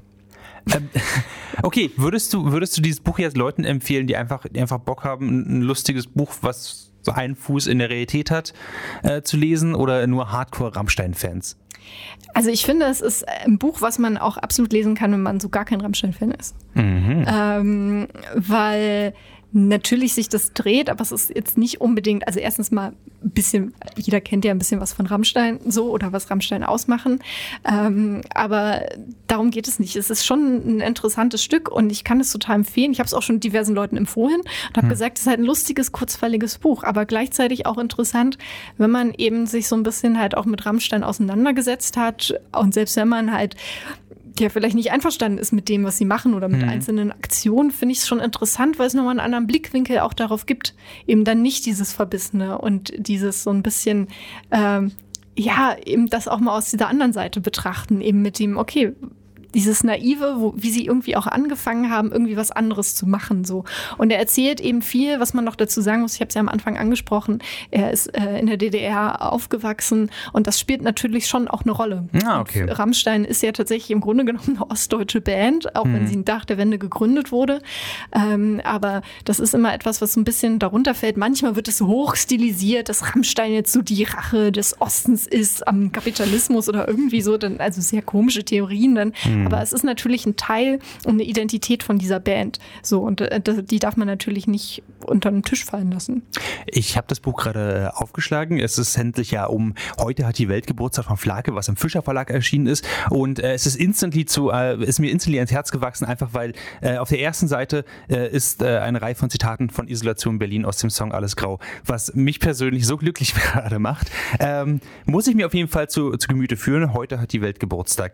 Ähm, okay, würdest du, würdest du dieses Buch jetzt Leuten empfehlen, die einfach, die einfach Bock haben, ein lustiges Buch, was so einen Fuß in der Realität hat, äh, zu lesen oder nur Hardcore-Rammstein-Fans? Also ich finde, es ist ein Buch, was man auch absolut lesen kann, wenn man so gar kein Rammstein-Fan ist. Mhm. Ähm, weil natürlich sich das dreht, aber es ist jetzt nicht unbedingt, also erstens mal ein bisschen, jeder kennt ja ein bisschen was von Rammstein so oder was Rammstein ausmachen, ähm, aber darum geht es nicht. Es ist schon ein interessantes Stück und ich kann es total empfehlen. Ich habe es auch schon diversen Leuten empfohlen und habe hm. gesagt, es ist halt ein lustiges, kurzfälliges Buch, aber gleichzeitig auch interessant, wenn man eben sich so ein bisschen halt auch mit Rammstein auseinandergesetzt hat und selbst wenn man halt ja vielleicht nicht einverstanden ist mit dem, was sie machen oder mit mhm. einzelnen Aktionen, finde ich es schon interessant, weil es nochmal einen anderen Blickwinkel auch darauf gibt. Eben dann nicht dieses Verbissene und dieses so ein bisschen, ähm, ja, eben das auch mal aus dieser anderen Seite betrachten, eben mit dem, okay, dieses Naive, wo, wie sie irgendwie auch angefangen haben, irgendwie was anderes zu machen. So. Und er erzählt eben viel, was man noch dazu sagen muss. Ich habe es ja am Anfang angesprochen. Er ist äh, in der DDR aufgewachsen und das spielt natürlich schon auch eine Rolle. Ah, okay. Rammstein ist ja tatsächlich im Grunde genommen eine ostdeutsche Band, auch mhm. wenn sie nach der Wende gegründet wurde. Ähm, aber das ist immer etwas, was so ein bisschen darunter fällt. Manchmal wird es hoch stilisiert, dass Rammstein jetzt so die Rache des Ostens ist am Kapitalismus oder irgendwie so. Dann, also sehr komische Theorien dann. Mhm. Mhm. Aber es ist natürlich ein Teil und eine Identität von dieser Band. So, und äh, die darf man natürlich nicht unter den Tisch fallen lassen. Ich habe das Buch gerade äh, aufgeschlagen. Es ist endlich ja um heute hat die Welt Geburtstag von Flake, was im Fischer Verlag erschienen ist. Und äh, es ist instantly zu, äh, ist mir instantly ans Herz gewachsen, einfach weil äh, auf der ersten Seite äh, ist eine Reihe von Zitaten von Isolation Berlin aus dem Song Alles Grau, was mich persönlich so glücklich gerade macht. Ähm, muss ich mir auf jeden Fall zu, zu Gemüte führen. Heute hat die Welt Geburtstag.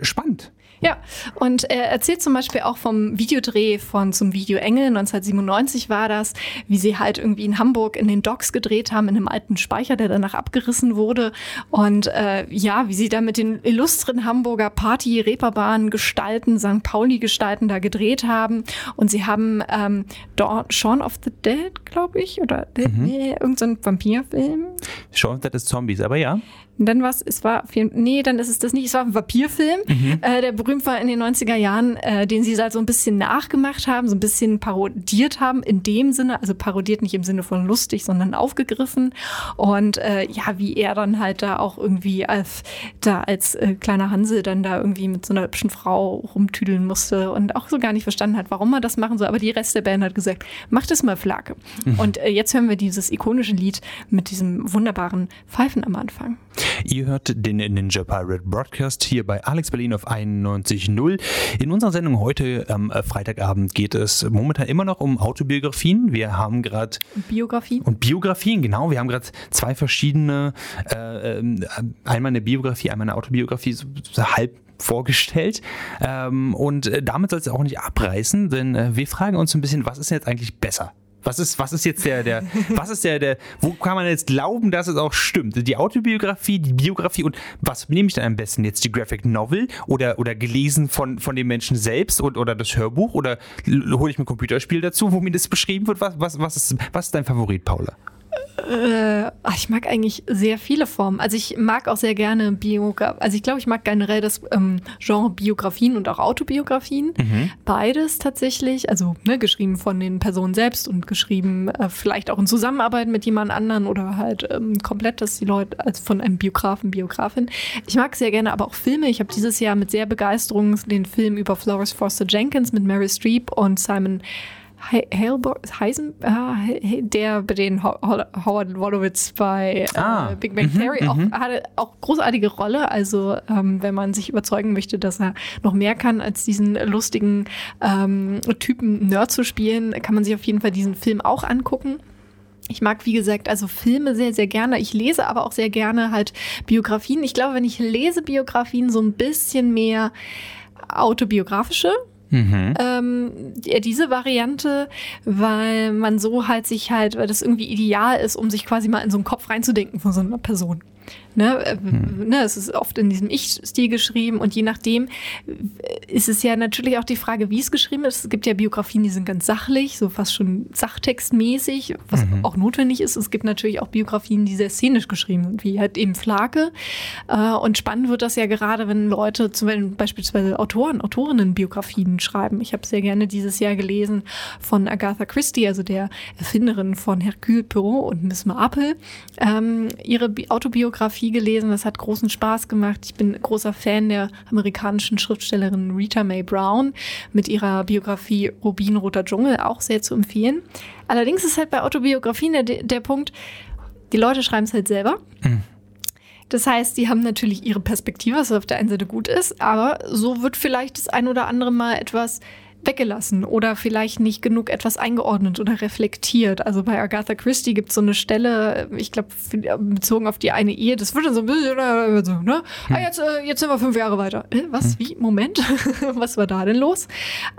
Spannend. Ja, und er erzählt zum Beispiel auch vom Videodreh von zum Video Engel, 1997 war das, wie sie halt irgendwie in Hamburg in den Docks gedreht haben, in einem alten Speicher, der danach abgerissen wurde. Und äh, ja, wie sie da mit den illustren Hamburger Party, Reeperbahn Gestalten, St. Pauli Gestalten da gedreht haben. Und sie haben ähm, Dawn, Shaun of the Dead, glaube ich, oder mhm. irgendein so Vampirfilm. Shaun of the Dead ist Zombies, aber ja. Und dann was, es war, nee, dann ist es das nicht, es war ein Vampirfilm, mhm. äh, der berühmt war in den 90er Jahren, äh, den sie halt so ein bisschen nachgemacht haben, so ein bisschen parodiert haben, in dem Sinne, also parodiert nicht im Sinne von lustig, sondern aufgegriffen. Und äh, ja, wie er dann halt da auch irgendwie als, da als äh, kleiner Hansel dann da irgendwie mit so einer hübschen Frau rumtüdeln musste und auch so gar nicht verstanden hat, warum er das machen soll. Aber die Rest der Band hat gesagt, mach das mal Flagge. Mhm. Und äh, jetzt hören wir dieses ikonische Lied mit diesem wunderbaren Pfeifen am Anfang. Ihr hört den Ninja Pirate Broadcast hier bei Alex Berlin auf 91.0. In unserer Sendung heute am äh, Freitagabend geht es momentan immer noch um Autobiografien. Wir haben gerade Biografien. Und Biografien, genau. Wir haben gerade zwei verschiedene, äh, ähm, einmal eine Biografie, einmal eine Autobiografie, so, so halb vorgestellt. Ähm, und äh, damit soll es auch nicht abreißen, denn äh, wir fragen uns ein bisschen, was ist jetzt eigentlich besser? Was ist, was ist jetzt der, der, was ist der, der, wo kann man jetzt glauben, dass es auch stimmt? Die Autobiografie, die Biografie und was nehme ich dann am besten jetzt? Die Graphic Novel oder, oder gelesen von, von den Menschen selbst und, oder das Hörbuch oder hole ich mir ein Computerspiel dazu, wo mir das beschrieben wird? Was, was, was, ist, was ist dein Favorit, Paula? Äh, ich mag eigentlich sehr viele Formen. Also ich mag auch sehr gerne Biografien. Also ich glaube, ich mag generell das ähm, Genre Biografien und auch Autobiografien. Mhm. Beides tatsächlich. Also ne, geschrieben von den Personen selbst und geschrieben äh, vielleicht auch in Zusammenarbeit mit jemand anderen oder halt ähm, komplett, dass die Leute als von einem Biografen, Biografin. Ich mag sehr gerne aber auch Filme. Ich habe dieses Jahr mit sehr Begeisterung den Film über Florence Foster Jenkins mit Mary Streep und Simon Heisen, äh, der bei den Howard Wolowitz bei äh, ah, Big Bang mhm, Theory auch, mhm. hatte auch großartige Rolle. Also ähm, wenn man sich überzeugen möchte, dass er noch mehr kann als diesen lustigen ähm, Typen Nerd zu spielen, kann man sich auf jeden Fall diesen Film auch angucken. Ich mag, wie gesagt, also Filme sehr, sehr gerne. Ich lese aber auch sehr gerne halt Biografien. Ich glaube, wenn ich lese Biografien, so ein bisschen mehr autobiografische, Mhm. Ähm, diese Variante, weil man so halt sich halt, weil das irgendwie ideal ist, um sich quasi mal in so einen Kopf reinzudenken von so einer Person. Ne? Äh, hm. ne? Es ist oft in diesem Ich-Stil geschrieben und je nachdem äh, ist es ja natürlich auch die Frage, wie es geschrieben ist. Es gibt ja Biografien, die sind ganz sachlich, so fast schon sachtextmäßig, was mhm. auch notwendig ist. Es gibt natürlich auch Biografien, die sehr szenisch geschrieben sind, wie halt eben Flake. Äh, und spannend wird das ja gerade, wenn Leute zum Beispiel beispielsweise Autoren, Autorinnen Biografien schreiben. Ich habe sehr gerne dieses Jahr gelesen von Agatha Christie, also der Erfinderin von Hercule Poirot und Miss Marple, ähm, ihre Autobiografie Biografie gelesen. Das hat großen Spaß gemacht. Ich bin großer Fan der amerikanischen Schriftstellerin Rita Mae Brown mit ihrer Biografie Rubinroter Dschungel auch sehr zu empfehlen. Allerdings ist halt bei Autobiografien der, der Punkt, die Leute schreiben es halt selber. Mhm. Das heißt, die haben natürlich ihre Perspektive, was auf der einen Seite gut ist, aber so wird vielleicht das ein oder andere Mal etwas weggelassen oder vielleicht nicht genug etwas eingeordnet oder reflektiert. Also bei Agatha Christie gibt es so eine Stelle, ich glaube, bezogen auf die eine Ehe, das wird dann so ein bisschen, äh, ne? Hm. Ah, jetzt, äh, jetzt sind wir fünf Jahre weiter. Was? Hm. Wie? Moment? was war da denn los?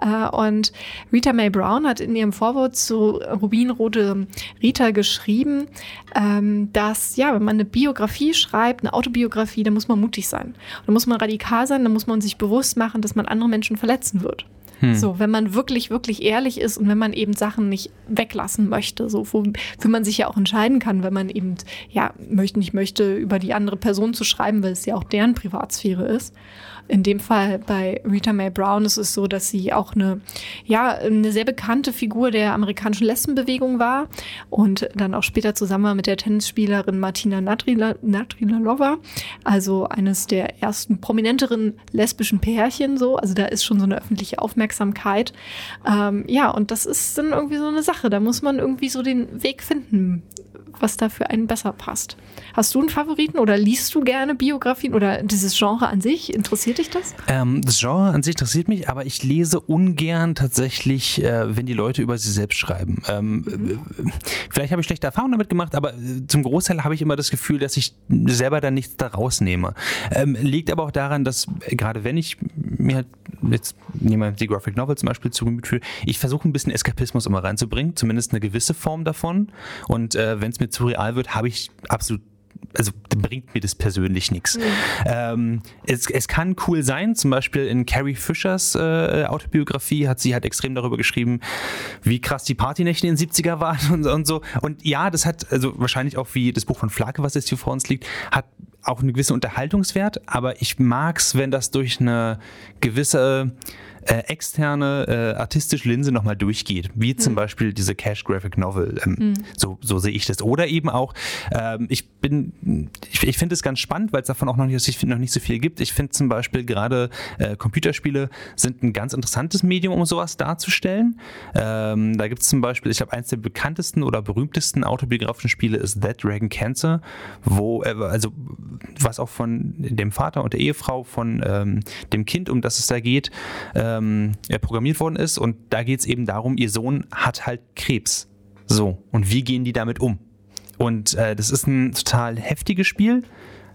Äh, und Rita Mae Brown hat in ihrem Vorwort zu Rubinrote Rita geschrieben, ähm, dass, ja, wenn man eine Biografie schreibt, eine Autobiografie, dann muss man mutig sein. Dann muss man radikal sein, dann muss man sich bewusst machen, dass man andere Menschen verletzen wird. Hm. So, wenn man wirklich, wirklich ehrlich ist und wenn man eben Sachen nicht weglassen möchte, so wofür man sich ja auch entscheiden kann, wenn man eben, ja, möchte, nicht möchte, über die andere Person zu schreiben, weil es ja auch deren Privatsphäre ist. In dem Fall bei Rita Mae Brown ist es so, dass sie auch eine, ja, eine sehr bekannte Figur der amerikanischen Lesbenbewegung war und dann auch später zusammen mit der Tennisspielerin Martina Navratilova, also eines der ersten prominenteren lesbischen Pärchen so. Also da ist schon so eine öffentliche Aufmerksamkeit. Ähm, ja, und das ist dann irgendwie so eine Sache. Da muss man irgendwie so den Weg finden, was da für einen besser passt. Hast du einen Favoriten oder liest du gerne Biografien oder dieses Genre an sich? Interessiert dich das? Ähm, das Genre an sich interessiert mich, aber ich lese ungern tatsächlich, äh, wenn die Leute über sie selbst schreiben. Ähm, mhm. Vielleicht habe ich schlechte Erfahrungen damit gemacht, aber äh, zum Großteil habe ich immer das Gefühl, dass ich selber dann nichts daraus nehme. Ähm, liegt aber auch daran, dass äh, gerade wenn ich mir halt jetzt nehme die Graphic Novel zum Beispiel zu Gemüt fühle, ich versuche ein bisschen Eskapismus immer reinzubringen, zumindest eine gewisse Form davon. Und äh, wenn es mir zu real wird, habe ich absolut also bringt mir das persönlich nichts. Mhm. Ähm, es, es, kann cool sein, zum Beispiel in Carrie Fischers äh, Autobiografie hat sie halt extrem darüber geschrieben, wie krass die Partynächte in den 70er waren und, und, so. Und ja, das hat, also wahrscheinlich auch wie das Buch von Flake, was jetzt hier vor uns liegt, hat auch einen gewissen Unterhaltungswert, aber ich mag's, wenn das durch eine gewisse äh, externe äh, artistische Linse nochmal durchgeht, wie zum mhm. Beispiel diese Cash Graphic Novel. Ähm, mhm. so, so sehe ich das. Oder eben auch, ähm, ich bin, ich, ich finde es ganz spannend, weil es davon auch noch nicht, noch nicht so viel gibt. Ich finde zum Beispiel gerade äh, Computerspiele sind ein ganz interessantes Medium, um sowas darzustellen. Ähm, da gibt es zum Beispiel, ich glaube, eins der bekanntesten oder berühmtesten autobiografischen Spiele ist That Dragon Cancer, wo, äh, also was auch von dem Vater und der Ehefrau von ähm, dem Kind, um das es da geht, äh, ähm, programmiert worden ist. Und da geht es eben darum, ihr Sohn hat halt Krebs. So, und wie gehen die damit um? Und äh, das ist ein total heftiges Spiel,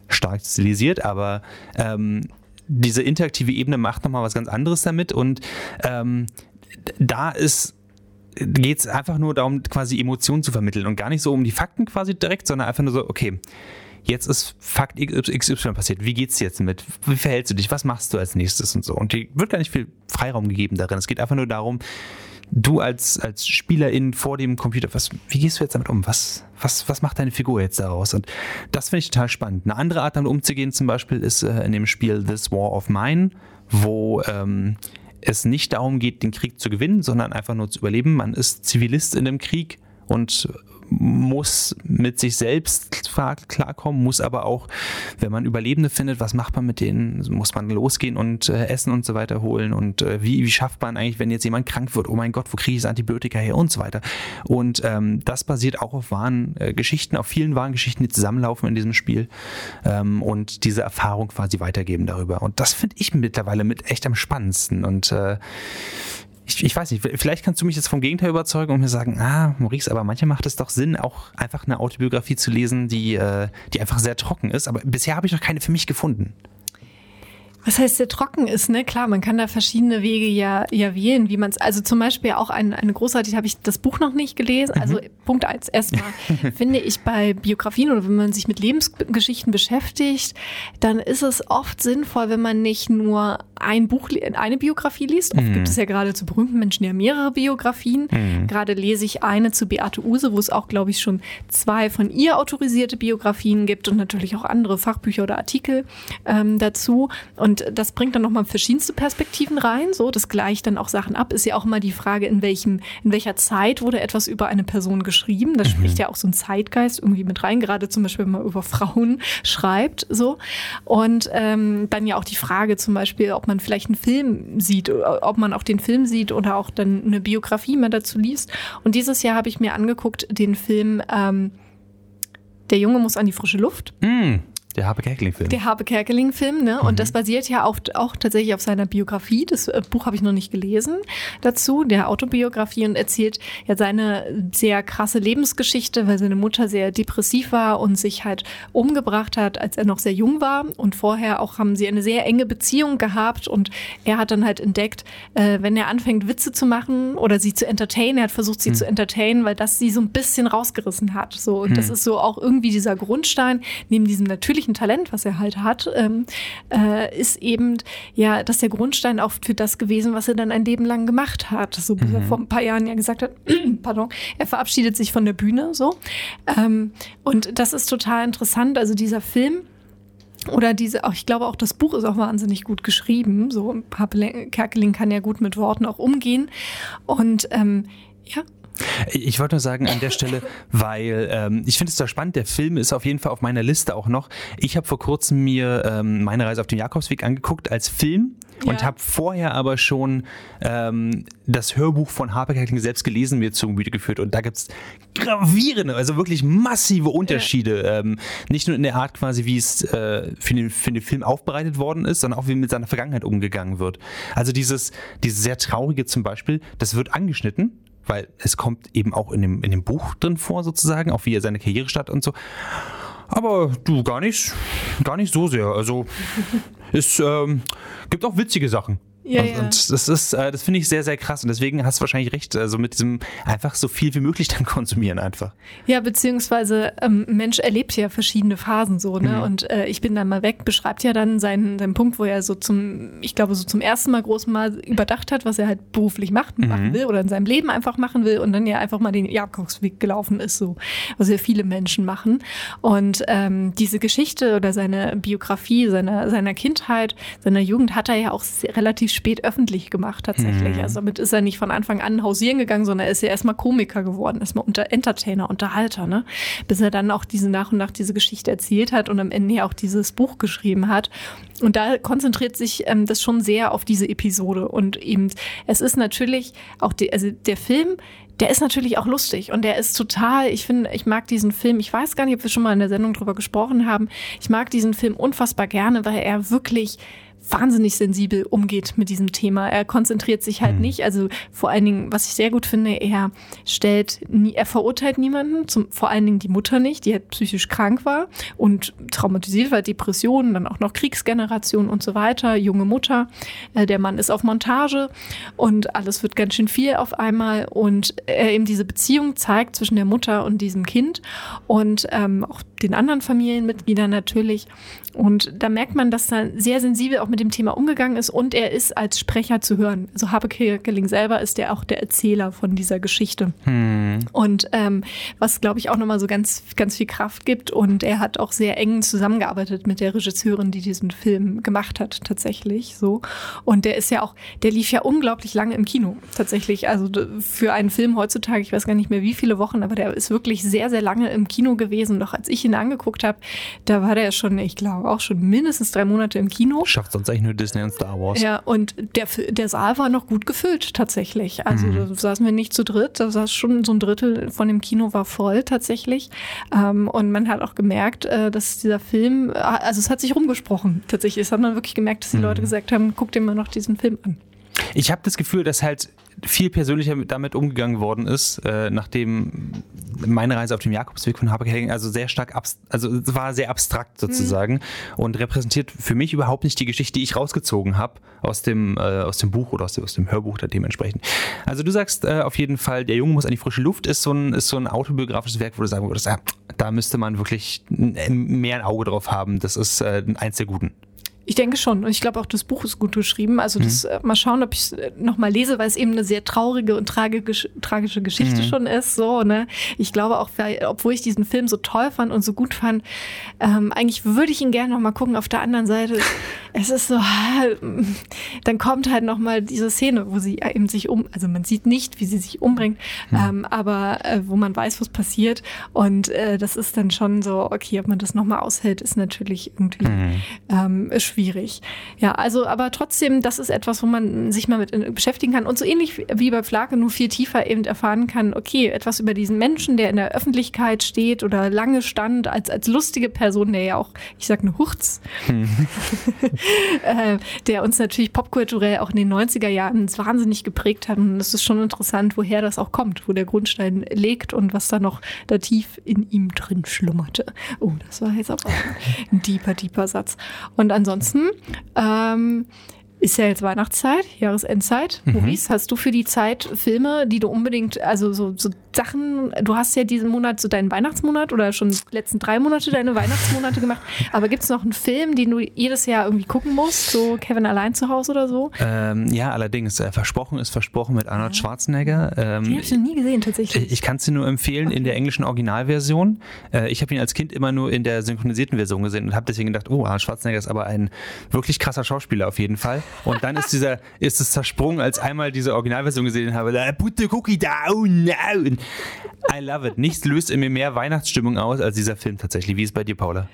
stark stilisiert, aber ähm, diese interaktive Ebene macht nochmal was ganz anderes damit. Und ähm, da ist geht es einfach nur darum, quasi Emotionen zu vermitteln und gar nicht so um die Fakten quasi direkt, sondern einfach nur so, okay, jetzt ist Fakt XY passiert. Wie geht's jetzt mit? Wie verhältst du dich? Was machst du als nächstes und so? Und dir wird gar nicht viel Freiraum gegeben darin. Es geht einfach nur darum, du als, als Spielerin vor dem Computer, was, wie gehst du jetzt damit um? Was, was, was macht deine Figur jetzt daraus? Und das finde ich total spannend. Eine andere Art damit umzugehen zum Beispiel ist äh, in dem Spiel This War of Mine, wo ähm, es nicht darum geht, den Krieg zu gewinnen, sondern einfach nur zu überleben. Man ist Zivilist in dem Krieg und muss mit sich selbst klarkommen, muss aber auch, wenn man Überlebende findet, was macht man mit denen? Muss man losgehen und äh, Essen und so weiter holen? Und äh, wie, wie schafft man eigentlich, wenn jetzt jemand krank wird? Oh mein Gott, wo kriege ich das Antibiotika her? Und so weiter. Und ähm, das basiert auch auf wahren äh, Geschichten, auf vielen wahren Geschichten, die zusammenlaufen in diesem Spiel ähm, und diese Erfahrung quasi weitergeben darüber. Und das finde ich mittlerweile mit echt am spannendsten. Und äh, ich, ich, weiß nicht, vielleicht kannst du mich jetzt vom Gegenteil überzeugen und mir sagen, ah, Maurice, aber manchmal macht es doch Sinn, auch einfach eine Autobiografie zu lesen, die, äh, die einfach sehr trocken ist. Aber bisher habe ich noch keine für mich gefunden. Was heißt, der trocken ist, ne? Klar, man kann da verschiedene Wege ja, ja wählen, wie man es, also zum Beispiel auch ein, eine großartige, habe ich das Buch noch nicht gelesen. Also mhm. Punkt eins, erstmal finde ich bei Biografien oder wenn man sich mit Lebensgeschichten beschäftigt, dann ist es oft sinnvoll, wenn man nicht nur ein Buch, eine Biografie liest. Oft mhm. gibt es ja gerade zu berühmten Menschen ja mehrere Biografien. Mhm. Gerade lese ich eine zu Beate Use, wo es auch, glaube ich, schon zwei von ihr autorisierte Biografien gibt und natürlich auch andere Fachbücher oder Artikel ähm, dazu. Und das bringt dann nochmal verschiedenste Perspektiven rein. So, das gleicht dann auch Sachen ab. Ist ja auch immer die Frage, in welchem, in welcher Zeit wurde etwas über eine Person geschrieben. Da mhm. spricht ja auch so ein Zeitgeist irgendwie mit rein, gerade zum Beispiel, wenn man über Frauen schreibt. So. Und ähm, dann ja auch die Frage zum Beispiel, ob man vielleicht einen Film sieht, ob man auch den Film sieht oder auch dann eine Biografie mal dazu liest. Und dieses Jahr habe ich mir angeguckt den Film ähm, Der Junge muss an die frische Luft. Mm. Der Habe Kerkeling-Film. Der Habe Kerkeling-Film, ne? Und mhm. das basiert ja auch, auch tatsächlich auf seiner Biografie. Das äh, Buch habe ich noch nicht gelesen dazu, der Autobiografie und erzählt ja seine sehr krasse Lebensgeschichte, weil seine Mutter sehr depressiv war und sich halt umgebracht hat, als er noch sehr jung war. Und vorher auch haben sie eine sehr enge Beziehung gehabt und er hat dann halt entdeckt, äh, wenn er anfängt, Witze zu machen oder sie zu entertainen, er hat versucht, sie mhm. zu entertainen, weil das sie so ein bisschen rausgerissen hat. So, und mhm. das ist so auch irgendwie dieser Grundstein, neben diesem natürlich natürlichen Talent, was er halt hat, ähm, äh, ist eben ja, dass der Grundstein auch für das gewesen, was er dann ein Leben lang gemacht hat. So bis mhm. er vor ein paar Jahren ja gesagt hat, pardon, er verabschiedet sich von der Bühne so. Ähm, und das ist total interessant. Also dieser Film oder diese, auch ich glaube auch das Buch ist auch wahnsinnig gut geschrieben. So Kerkeling kann ja gut mit Worten auch umgehen. Und ähm, ja, ich wollte nur sagen an der Stelle, weil ähm, ich finde es da spannend, der Film ist auf jeden Fall auf meiner Liste auch noch. Ich habe vor kurzem mir ähm, meine Reise auf den Jakobsweg angeguckt als Film ja. und habe vorher aber schon ähm, das Hörbuch von Harper Kerkeling selbst gelesen, mir zu Gemüte geführt. Und da gibt es gravierende, also wirklich massive Unterschiede. Ja. Ähm, nicht nur in der Art quasi, wie es äh, für, den, für den Film aufbereitet worden ist, sondern auch wie mit seiner Vergangenheit umgegangen wird. Also dieses, dieses sehr traurige zum Beispiel, das wird angeschnitten weil es kommt eben auch in dem, in dem Buch drin vor, sozusagen, auch wie er seine Karriere startet und so. Aber du gar nicht, gar nicht so sehr. Also es ähm, gibt auch witzige Sachen. Ja, und, ja. und das ist, äh, das finde ich sehr, sehr krass. Und deswegen hast du wahrscheinlich recht, also mit diesem einfach so viel wie möglich dann konsumieren einfach. Ja, beziehungsweise ähm, Mensch erlebt ja verschiedene Phasen so, ne? Mhm. Und äh, ich bin dann mal weg, beschreibt ja dann seinen, seinen Punkt, wo er so zum, ich glaube, so zum ersten Mal groß mal überdacht hat, was er halt beruflich macht, mhm. machen will oder in seinem Leben einfach machen will und dann ja einfach mal den Jakobsweg gelaufen ist, so, was ja viele Menschen machen. Und ähm, diese Geschichte oder seine Biografie seiner, seiner Kindheit, seiner Jugend hat er ja auch sehr, relativ spät öffentlich gemacht tatsächlich. Mhm. Also damit ist er nicht von Anfang an hausieren gegangen, sondern er ist ja erstmal Komiker geworden, erstmal unter Entertainer, Unterhalter, ne? Bis er dann auch diese nach und nach diese Geschichte erzählt hat und am Ende ja auch dieses Buch geschrieben hat. Und da konzentriert sich ähm, das schon sehr auf diese Episode. Und eben, es ist natürlich auch die, also der Film, der ist natürlich auch lustig und der ist total, ich finde, ich mag diesen Film, ich weiß gar nicht, ob wir schon mal in der Sendung drüber gesprochen haben, ich mag diesen Film unfassbar gerne, weil er wirklich wahnsinnig sensibel umgeht mit diesem Thema. Er konzentriert sich halt mhm. nicht, also vor allen Dingen, was ich sehr gut finde, er stellt, nie, er verurteilt niemanden, zum, vor allen Dingen die Mutter nicht, die halt psychisch krank war und traumatisiert war, Depressionen, dann auch noch Kriegsgeneration und so weiter, junge Mutter, äh, der Mann ist auf Montage und alles wird ganz schön viel auf einmal und er eben diese Beziehung zeigt zwischen der Mutter und diesem Kind und ähm, auch den anderen Familienmitgliedern natürlich und da merkt man, dass er sehr sensibel auch mit dem Thema umgegangen ist und er ist als Sprecher zu hören. Also Habe Kerkeling selber ist ja auch der Erzähler von dieser Geschichte. Hm. Und ähm, was, glaube ich, auch nochmal so ganz, ganz viel Kraft gibt. Und er hat auch sehr eng zusammengearbeitet mit der Regisseurin, die diesen Film gemacht hat, tatsächlich so. Und der ist ja auch, der lief ja unglaublich lange im Kino, tatsächlich. Also für einen Film heutzutage, ich weiß gar nicht mehr wie viele Wochen, aber der ist wirklich sehr, sehr lange im Kino gewesen. Doch als ich ihn angeguckt habe, da war der schon, ich glaube, auch schon mindestens drei Monate im Kino. Schafft sonst eigentlich nur Disney und Star Wars. Ja, und der, der Saal war noch gut gefüllt tatsächlich. Also mhm. da saßen wir nicht zu dritt, da saß schon so ein Drittel von dem Kino war voll tatsächlich. Ähm, und man hat auch gemerkt, äh, dass dieser Film, äh, also es hat sich rumgesprochen tatsächlich. Es hat man wirklich gemerkt, dass die mhm. Leute gesagt haben, guck dir mal noch diesen Film an. Ich habe das Gefühl, dass halt viel persönlicher damit umgegangen worden ist, äh, nachdem meine Reise auf dem Jakobsweg von Habeck also sehr stark, also es war sehr abstrakt sozusagen mhm. und repräsentiert für mich überhaupt nicht die Geschichte, die ich rausgezogen habe aus dem äh, aus dem Buch oder aus dem, aus dem Hörbuch da dementsprechend. Also du sagst äh, auf jeden Fall, der Junge muss an die frische Luft ist so ein ist so ein autobiografisches Werk, wo du sagen würdest, ja, da müsste man wirklich mehr ein Auge drauf haben. Das ist äh, eins der guten. Ich denke schon. Und ich glaube auch, das Buch ist gut geschrieben. Also das, mhm. mal schauen, ob ich es äh, nochmal lese, weil es eben eine sehr traurige und tragische, tragische Geschichte mhm. schon ist. So, ne? Ich glaube auch, obwohl ich diesen Film so toll fand und so gut fand, ähm, eigentlich würde ich ihn gerne nochmal gucken. Auf der anderen Seite, es ist so, dann kommt halt nochmal diese Szene, wo sie eben sich um, also man sieht nicht, wie sie sich umbringt, mhm. ähm, aber äh, wo man weiß, was passiert. Und äh, das ist dann schon so, okay, ob man das nochmal aushält, ist natürlich irgendwie mhm. ähm, schwierig. Ja, also, aber trotzdem, das ist etwas, wo man sich mal mit äh, beschäftigen kann und so ähnlich wie bei Flake nur viel tiefer eben erfahren kann, okay, etwas über diesen Menschen, der in der Öffentlichkeit steht oder lange stand, als, als lustige Person, der ja auch, ich sag eine Hurz, hm. äh, der uns natürlich popkulturell auch in den 90er Jahren wahnsinnig geprägt hat. Und es ist schon interessant, woher das auch kommt, wo der Grundstein legt und was da noch da tief in ihm drin schlummerte. Oh, das war jetzt aber ein deeper, deeper Satz. Und ansonsten ansonsten ähm, ist ja jetzt Weihnachtszeit, Jahresendzeit. Mhm. Maurice, hast du für die Zeit Filme, die du unbedingt, also so, so Sachen, du hast ja diesen Monat so deinen Weihnachtsmonat oder schon die letzten drei Monate deine Weihnachtsmonate gemacht, aber gibt es noch einen Film, den du jedes Jahr irgendwie gucken musst, so Kevin allein zu Hause oder so? Ähm, ja, allerdings, äh, Versprochen ist Versprochen mit Arnold Schwarzenegger. Ähm, den habe ich noch nie gesehen tatsächlich. Ich, ich kann es dir nur empfehlen okay. in der englischen Originalversion. Äh, ich habe ihn als Kind immer nur in der synchronisierten Version gesehen und habe deswegen gedacht, oh, Arnold Schwarzenegger ist aber ein wirklich krasser Schauspieler auf jeden Fall. Und dann ist dieser, ist es zersprungen, als einmal diese Originalversion gesehen habe. Put the cookie down now. I love it. Nichts löst in mir mehr Weihnachtsstimmung aus als dieser Film tatsächlich. Wie ist es bei dir, Paula?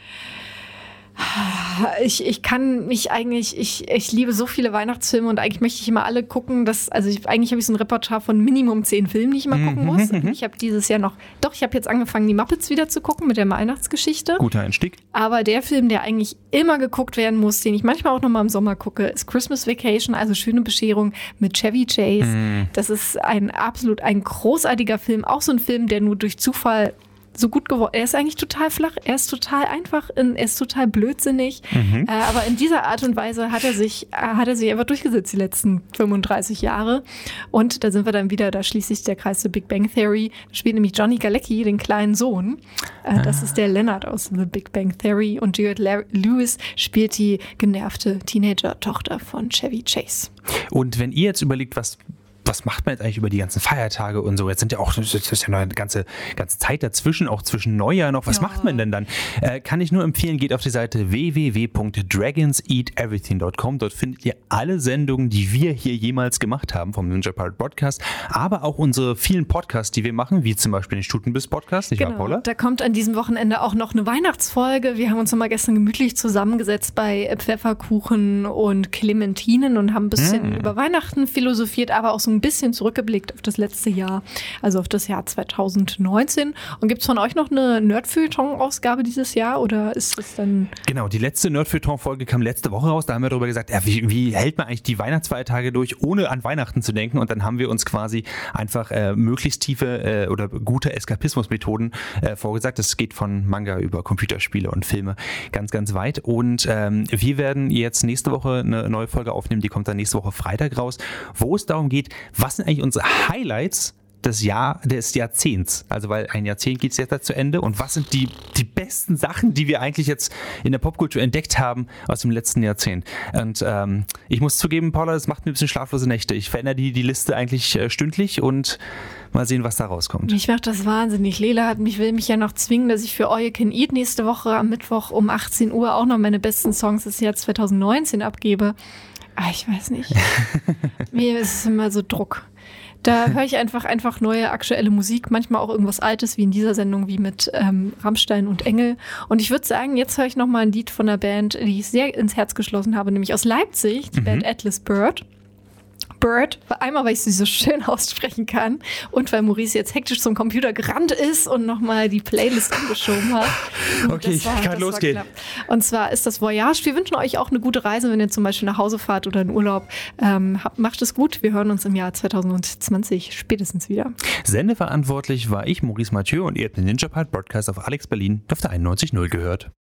Ich, ich kann mich eigentlich, ich, ich liebe so viele Weihnachtsfilme und eigentlich möchte ich immer alle gucken. Dass, also ich, eigentlich habe ich so ein Repertoire von Minimum zehn Filmen, die ich immer gucken mhm, muss. Ich habe dieses Jahr noch, doch, ich habe jetzt angefangen, die Muppets wieder zu gucken mit der Weihnachtsgeschichte. Guter Einstieg. Aber der Film, der eigentlich immer geguckt werden muss, den ich manchmal auch noch mal im Sommer gucke, ist Christmas Vacation, also Schöne Bescherung mit Chevy Chase. Mhm. Das ist ein absolut ein großartiger Film, auch so ein Film, der nur durch Zufall so gut geworden. Er ist eigentlich total flach, er ist total einfach, er ist total blödsinnig. Mhm. Äh, aber in dieser Art und Weise hat er sich, äh, hat er sich einfach durchgesetzt die letzten 35 Jahre. Und da sind wir dann wieder, da schließt sich der Kreis zur Big Bang Theory. Da spielt nämlich Johnny Galecki, den kleinen Sohn. Äh, das ah. ist der Leonard aus The Big Bang Theory. Und Juliette Lewis spielt die genervte Teenager-Tochter von Chevy Chase. Und wenn ihr jetzt überlegt, was was macht man jetzt eigentlich über die ganzen Feiertage und so? Jetzt sind ja auch, das ist ja noch eine ganze, ganze Zeit dazwischen, auch zwischen Neujahr noch. Was ja. macht man denn dann? Äh, kann ich nur empfehlen, geht auf die Seite www.dragonseateverything.com. Dort findet ihr alle Sendungen, die wir hier jemals gemacht haben vom Ninja Pirate Podcast, aber auch unsere vielen Podcasts, die wir machen, wie zum Beispiel den Stutenbiss Podcast, nicht genau. wahr, Paula? Da kommt an diesem Wochenende auch noch eine Weihnachtsfolge. Wir haben uns nochmal gestern gemütlich zusammengesetzt bei Pfefferkuchen und Clementinen und haben ein bisschen mm. über Weihnachten philosophiert, aber auch so ein ein bisschen zurückgeblickt auf das letzte Jahr, also auf das Jahr 2019. Und gibt es von euch noch eine Nerdfeuilleton-Ausgabe dieses Jahr oder ist es dann. Genau, die letzte Nerdfeuilleton-Folge kam letzte Woche raus. Da haben wir darüber gesagt, ja, wie, wie, hält man eigentlich die Weihnachtsfeiertage durch, ohne an Weihnachten zu denken? Und dann haben wir uns quasi einfach äh, möglichst tiefe äh, oder gute Eskapismusmethoden äh, vorgesagt. Das geht von Manga über Computerspiele und Filme ganz, ganz weit. Und ähm, wir werden jetzt nächste Woche eine neue Folge aufnehmen, die kommt dann nächste Woche Freitag raus, wo es darum geht, was sind eigentlich unsere Highlights des, Jahr, des Jahrzehnts. Also weil ein Jahrzehnt geht es jetzt zu Ende. Und was sind die, die besten Sachen, die wir eigentlich jetzt in der Popkultur entdeckt haben aus dem letzten Jahrzehnt? Und ähm, ich muss zugeben, Paula, das macht mir ein bisschen schlaflose Nächte. Ich verändere die, die Liste eigentlich äh, stündlich und mal sehen, was da rauskommt. Mich macht das wahnsinnig. Lela hat mich, will mich ja noch zwingen, dass ich für All Can Eat nächste Woche am Mittwoch um 18 Uhr auch noch meine besten Songs des Jahres 2019 abgebe. Ah, ich weiß nicht. Mir ist es immer so Druck. Da höre ich einfach einfach neue aktuelle Musik, manchmal auch irgendwas Altes, wie in dieser Sendung, wie mit ähm, Rammstein und Engel. Und ich würde sagen, jetzt höre ich noch mal ein Lied von einer Band, die ich sehr ins Herz geschlossen habe, nämlich aus Leipzig, die mhm. Band Atlas Bird Bird. Einmal, weil ich sie so schön aussprechen kann und weil Maurice jetzt hektisch zum Computer gerannt ist und nochmal die Playlist angeschoben hat. Okay, ich kann losgehen. Und zwar ist das Voyage. Wir wünschen euch auch eine gute Reise, wenn ihr zum Beispiel nach Hause fahrt oder in Urlaub. Ähm, macht es gut. Wir hören uns im Jahr 2020 spätestens wieder. Sendeverantwortlich war ich, Maurice Mathieu, und ihr habt den Ninja Part Broadcast auf Alex Berlin auf der 91.0 gehört.